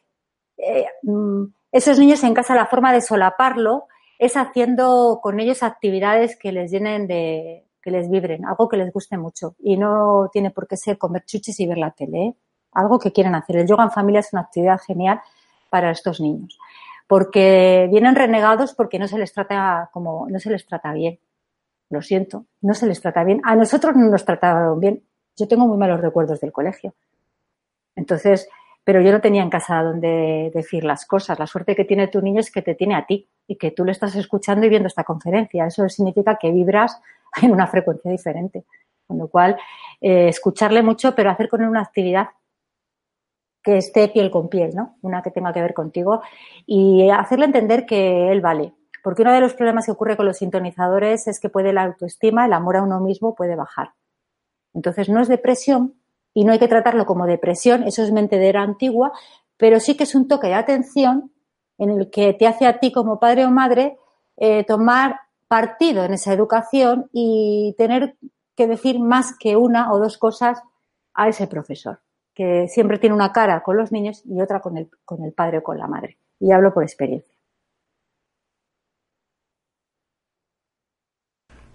eh, mm, esos niños en casa la forma de solaparlo es haciendo con ellos actividades que les llenen de, que les vibren, algo que les guste mucho. Y no tiene por qué ser comer chuches y ver la tele, ¿eh? algo que quieran hacer. El yoga en familia es una actividad genial para estos niños porque vienen renegados porque no se les trata como, no se les trata bien. Lo siento, no se les trata bien. A nosotros no nos trataron bien. Yo tengo muy malos recuerdos del colegio. Entonces, pero yo no tenía en casa donde decir las cosas. La suerte que tiene tu niño es que te tiene a ti y que tú le estás escuchando y viendo esta conferencia. Eso significa que vibras en una frecuencia diferente. Con lo cual, eh, escucharle mucho, pero hacer con él una actividad que esté piel con piel, ¿no? Una que tenga que ver contigo y hacerle entender que él vale. Porque uno de los problemas que ocurre con los sintonizadores es que puede la autoestima, el amor a uno mismo puede bajar. Entonces no es depresión y no hay que tratarlo como depresión, eso es mente de era antigua, pero sí que es un toque de atención en el que te hace a ti como padre o madre eh, tomar partido en esa educación y tener que decir más que una o dos cosas a ese profesor que siempre tiene una cara con los niños y otra con el, con el padre o con la madre. Y hablo por experiencia.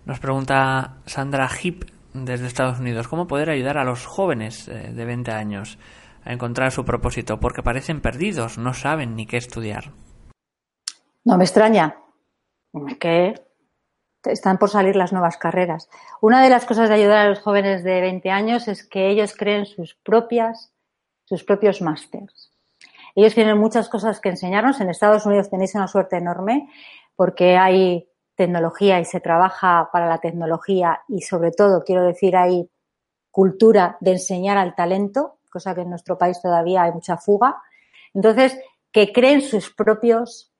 Nos pregunta Sandra Hip desde Estados Unidos, ¿cómo poder ayudar a los jóvenes eh, de 20 años a encontrar su propósito? Porque parecen perdidos, no saben ni qué estudiar. No me extraña. Que están por salir las nuevas carreras. Una de las cosas de ayudar a los jóvenes de 20 años es que ellos creen sus propias, sus propios másters. Ellos tienen muchas cosas que enseñarnos. En Estados Unidos tenéis una suerte enorme porque hay tecnología y se trabaja para la tecnología y sobre todo, quiero decir, hay cultura de enseñar al talento, cosa que en nuestro país todavía hay mucha fuga. Entonces, que creen sus propios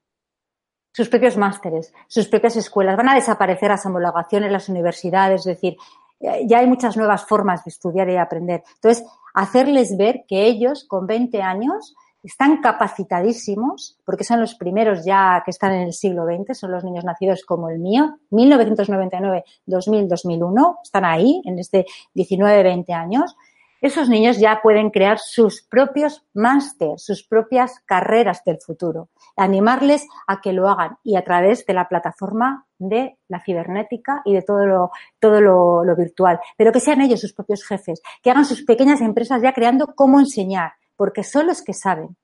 sus propios másteres, sus propias escuelas. Van a desaparecer las homologaciones, las universidades, es decir, eh, ya hay muchas nuevas formas de estudiar y aprender. Entonces, hacerles ver que ellos, con 20 años, están capacitadísimos, porque son los primeros ya que están en el siglo XX, son los niños nacidos como el mío, 1999, 2000, 2001, están ahí, en este 19, 20 años. Esos niños ya pueden crear sus propios másteres, sus propias carreras del futuro. Animarles a que lo hagan y a través de la plataforma de la cibernética y de todo lo, todo lo virtual. Pero que sean ellos sus propios jefes, que hagan sus pequeñas empresas ya creando cómo enseñar, porque son los que saben.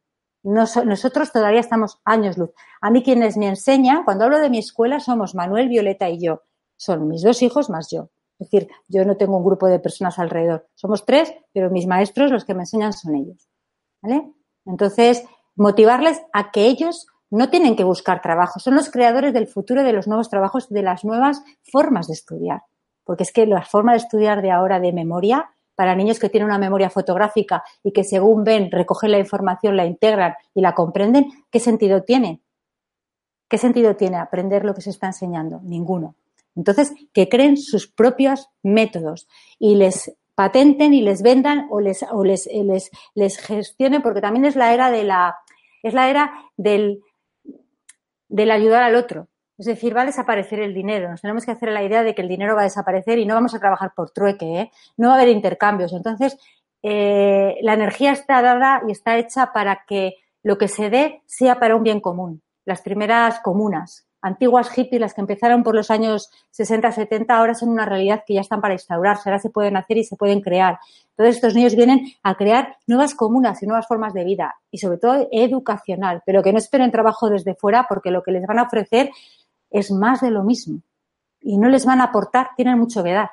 nosotros todavía estamos años luz. A mí quienes me enseñan, cuando hablo de mi escuela, somos Manuel, Violeta y yo. Son mis dos hijos más yo. Es decir, yo no tengo un grupo de personas alrededor. Somos tres, pero mis maestros, los que me enseñan, son ellos. ¿Vale? Entonces, motivarles a que ellos no tienen que buscar trabajo. Son los creadores del futuro de los nuevos trabajos, de las nuevas formas de estudiar. Porque es que la forma de estudiar de ahora de memoria para niños que tienen una memoria fotográfica y que según ven, recogen la información, la integran y la comprenden, ¿qué sentido tiene? ¿Qué sentido tiene aprender lo que se está enseñando? Ninguno. Entonces, que creen sus propios métodos y les patenten y les vendan o les, o les, les, les gestionen, porque también es la era de la, es la era del, del ayudar al otro. Es decir, va a desaparecer el dinero. Nos tenemos que hacer la idea de que el dinero va a desaparecer y no vamos a trabajar por trueque, ¿eh? no va a haber intercambios. Entonces, eh, la energía está dada y está hecha para que lo que se dé sea para un bien común. Las primeras comunas, antiguas hippies, las que empezaron por los años 60, 70, ahora son una realidad que ya están para instaurarse, ahora se pueden hacer y se pueden crear. Entonces, estos niños vienen a crear nuevas comunas y nuevas formas de vida y sobre todo educacional, pero que no esperen trabajo desde fuera porque lo que les van a ofrecer es más de lo mismo. Y no les van a aportar, tienen mucho que dar.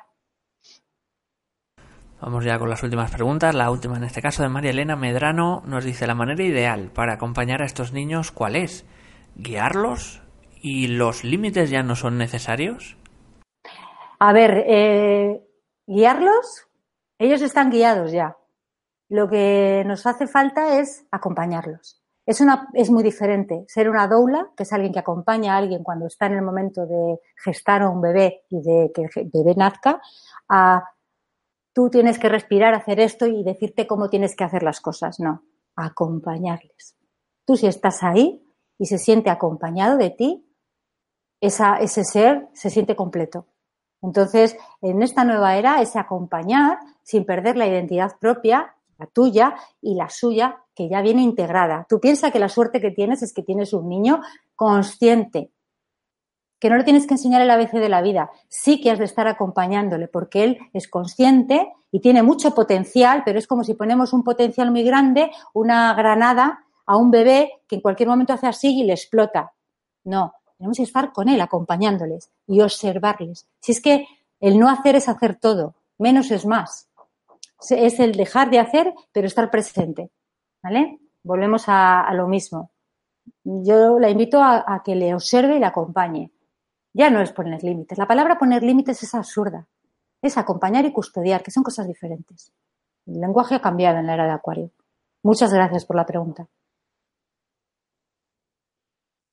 Vamos ya con las últimas preguntas. La última en este caso de María Elena Medrano nos dice la manera ideal para acompañar a estos niños, ¿cuál es? ¿Guiarlos? ¿Y los límites ya no son necesarios? A ver, eh, guiarlos, ellos están guiados ya. Lo que nos hace falta es acompañarlos. Es, una, es muy diferente ser una doula, que es alguien que acompaña a alguien cuando está en el momento de gestar a un bebé y de que el bebé nazca, a tú tienes que respirar, hacer esto y decirte cómo tienes que hacer las cosas. No, acompañarles. Tú si estás ahí y se siente acompañado de ti, esa, ese ser se siente completo. Entonces, en esta nueva era, ese acompañar sin perder la identidad propia, la tuya y la suya, que ya viene integrada. Tú piensas que la suerte que tienes es que tienes un niño consciente, que no le tienes que enseñar el ABC de la vida, sí que has de estar acompañándole, porque él es consciente y tiene mucho potencial, pero es como si ponemos un potencial muy grande, una granada a un bebé que en cualquier momento hace así y le explota. No, tenemos que estar con él, acompañándoles y observarles. Si es que el no hacer es hacer todo, menos es más. Es el dejar de hacer, pero estar presente. ¿Vale? Volvemos a, lo mismo. Yo la invito a, que le observe y le acompañe. Ya no es poner límites. La palabra poner límites es absurda. Es acompañar y custodiar, que son cosas diferentes. El lenguaje ha cambiado en la era de Acuario. Muchas gracias por la pregunta.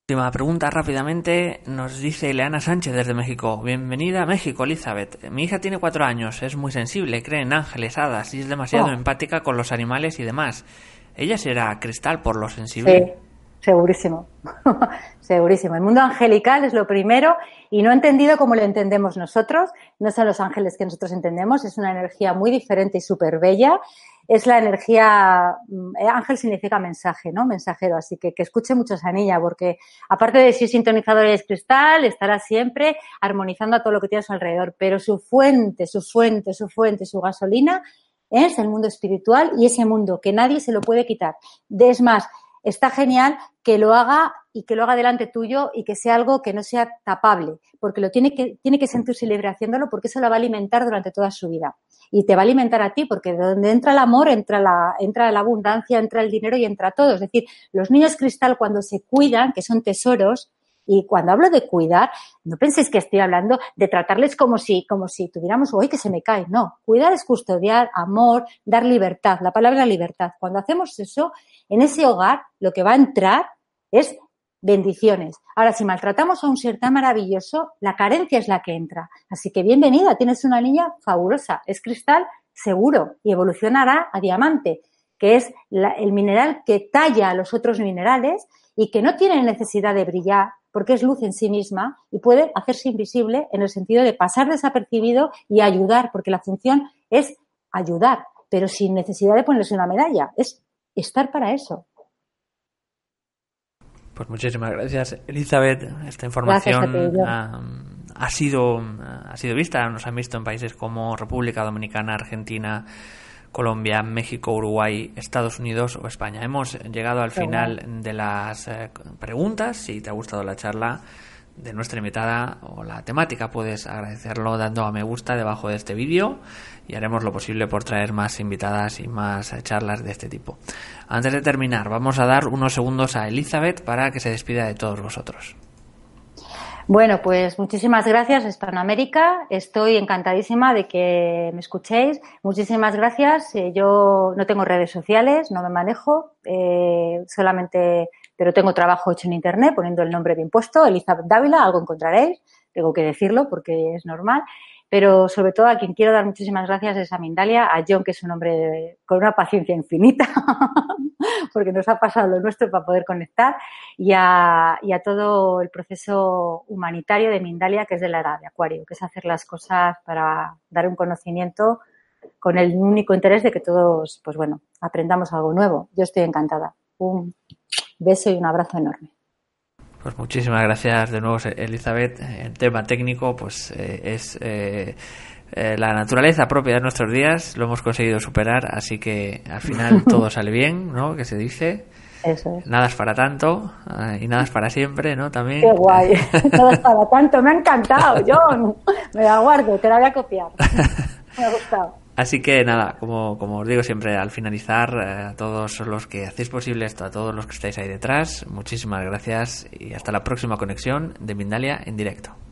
Última pregunta rápidamente. Nos dice Ileana Sánchez desde México. Bienvenida a México, Elizabeth. Mi hija tiene cuatro años, es muy sensible, cree en ángeles, hadas y es demasiado oh. empática con los animales y demás. ¿Ella será cristal por lo sensible? Segurísimo. segurísimo. El mundo angelical es lo primero y no entendido como lo entendemos nosotros. No son los ángeles que nosotros entendemos, es una energía muy diferente y súper bella. Es la energía, mm, ángel significa mensaje, ¿no? Mensajero, así que que escuche mucho esa niña, porque aparte de ser sintonizador y es cristal, estará siempre armonizando a todo lo que tiene a su alrededor, pero su fuente, su fuente, su fuente, su gasolina es el mundo espiritual y ese mundo que nadie se lo puede quitar. Es más, está genial que lo haga y que lo haga delante tuyo y que sea algo que no sea tapable, porque lo tiene que, tiene que sentirse libre haciéndolo porque eso lo va a alimentar durante toda su vida. Y te va a alimentar a ti, porque donde entra el amor, entra la, entra la abundancia, entra el dinero y entra todo. Es decir, los niños cristal cuando se cuidan, que son tesoros, y cuando hablo de cuidar, no penséis que estoy hablando de tratarles como si, como si tuviéramos, hoy que se me cae. No, cuidar es custodiar, amor, dar libertad. La palabra libertad. Cuando hacemos eso, en ese hogar, lo que va a entrar es bendiciones. Ahora, si maltratamos a un ser tan maravilloso, la carencia es la que entra. Así que bienvenida, tienes una niña fabulosa. Es cristal seguro y evolucionará a diamante. que es el mineral que talla a los otros minerales y que no tiene necesidad de brillar porque es luz en sí misma y puede hacerse invisible en el sentido de pasar desapercibido y ayudar, porque la función es ayudar, pero sin necesidad de ponerse una medalla, es estar para eso. Pues muchísimas gracias, Elizabeth. Esta información ha, sido, ha sido vista, nos han visto en países como República Dominicana, Argentina, Colombia, México, Uruguay, Estados Unidos o España. Hemos llegado al final de las eh, preguntas. Si te ha gustado la charla de nuestra invitada o la temática, puedes agradecerlo dando a me gusta debajo de este vídeo y haremos lo posible por traer más invitadas y más charlas de este tipo. Antes de terminar, vamos a dar unos segundos a Elizabeth para que se despida de todos vosotros. Bueno, pues muchísimas gracias, Hispanoamérica. Estoy encantadísima de que me escuchéis. Muchísimas gracias. Eh, yo no tengo redes sociales, no me manejo, eh, solamente, pero tengo trabajo hecho en Internet poniendo el nombre bien puesto, Elizabeth Dávila, algo encontraréis. Tengo que decirlo porque es normal. Pero sobre todo a quien quiero dar muchísimas gracias es a Mindalia, a John, que es un hombre con una paciencia infinita, porque nos ha pasado lo nuestro para poder conectar, y a, y a todo el proceso humanitario de Mindalia, que es de la edad de Acuario, que es hacer las cosas para dar un conocimiento con el único interés de que todos, pues bueno, aprendamos algo nuevo. Yo estoy encantada. Un beso y un abrazo enorme. Pues muchísimas gracias de nuevo, Elizabeth. El tema técnico, pues eh, es eh, eh, la naturaleza propia de nuestros días. Lo hemos conseguido superar, así que al final todo sale bien, ¿no? Que se dice. Eso es. Nada es para tanto y nada es para siempre, ¿no? También. Qué guay. nada es para tanto. Me ha encantado, John. Me la guardo, te la voy a copiar. Me ha gustado. Así que nada, como, como os digo siempre al finalizar, eh, a todos los que hacéis posible esto, a todos los que estáis ahí detrás, muchísimas gracias y hasta la próxima conexión de Mindalia en directo.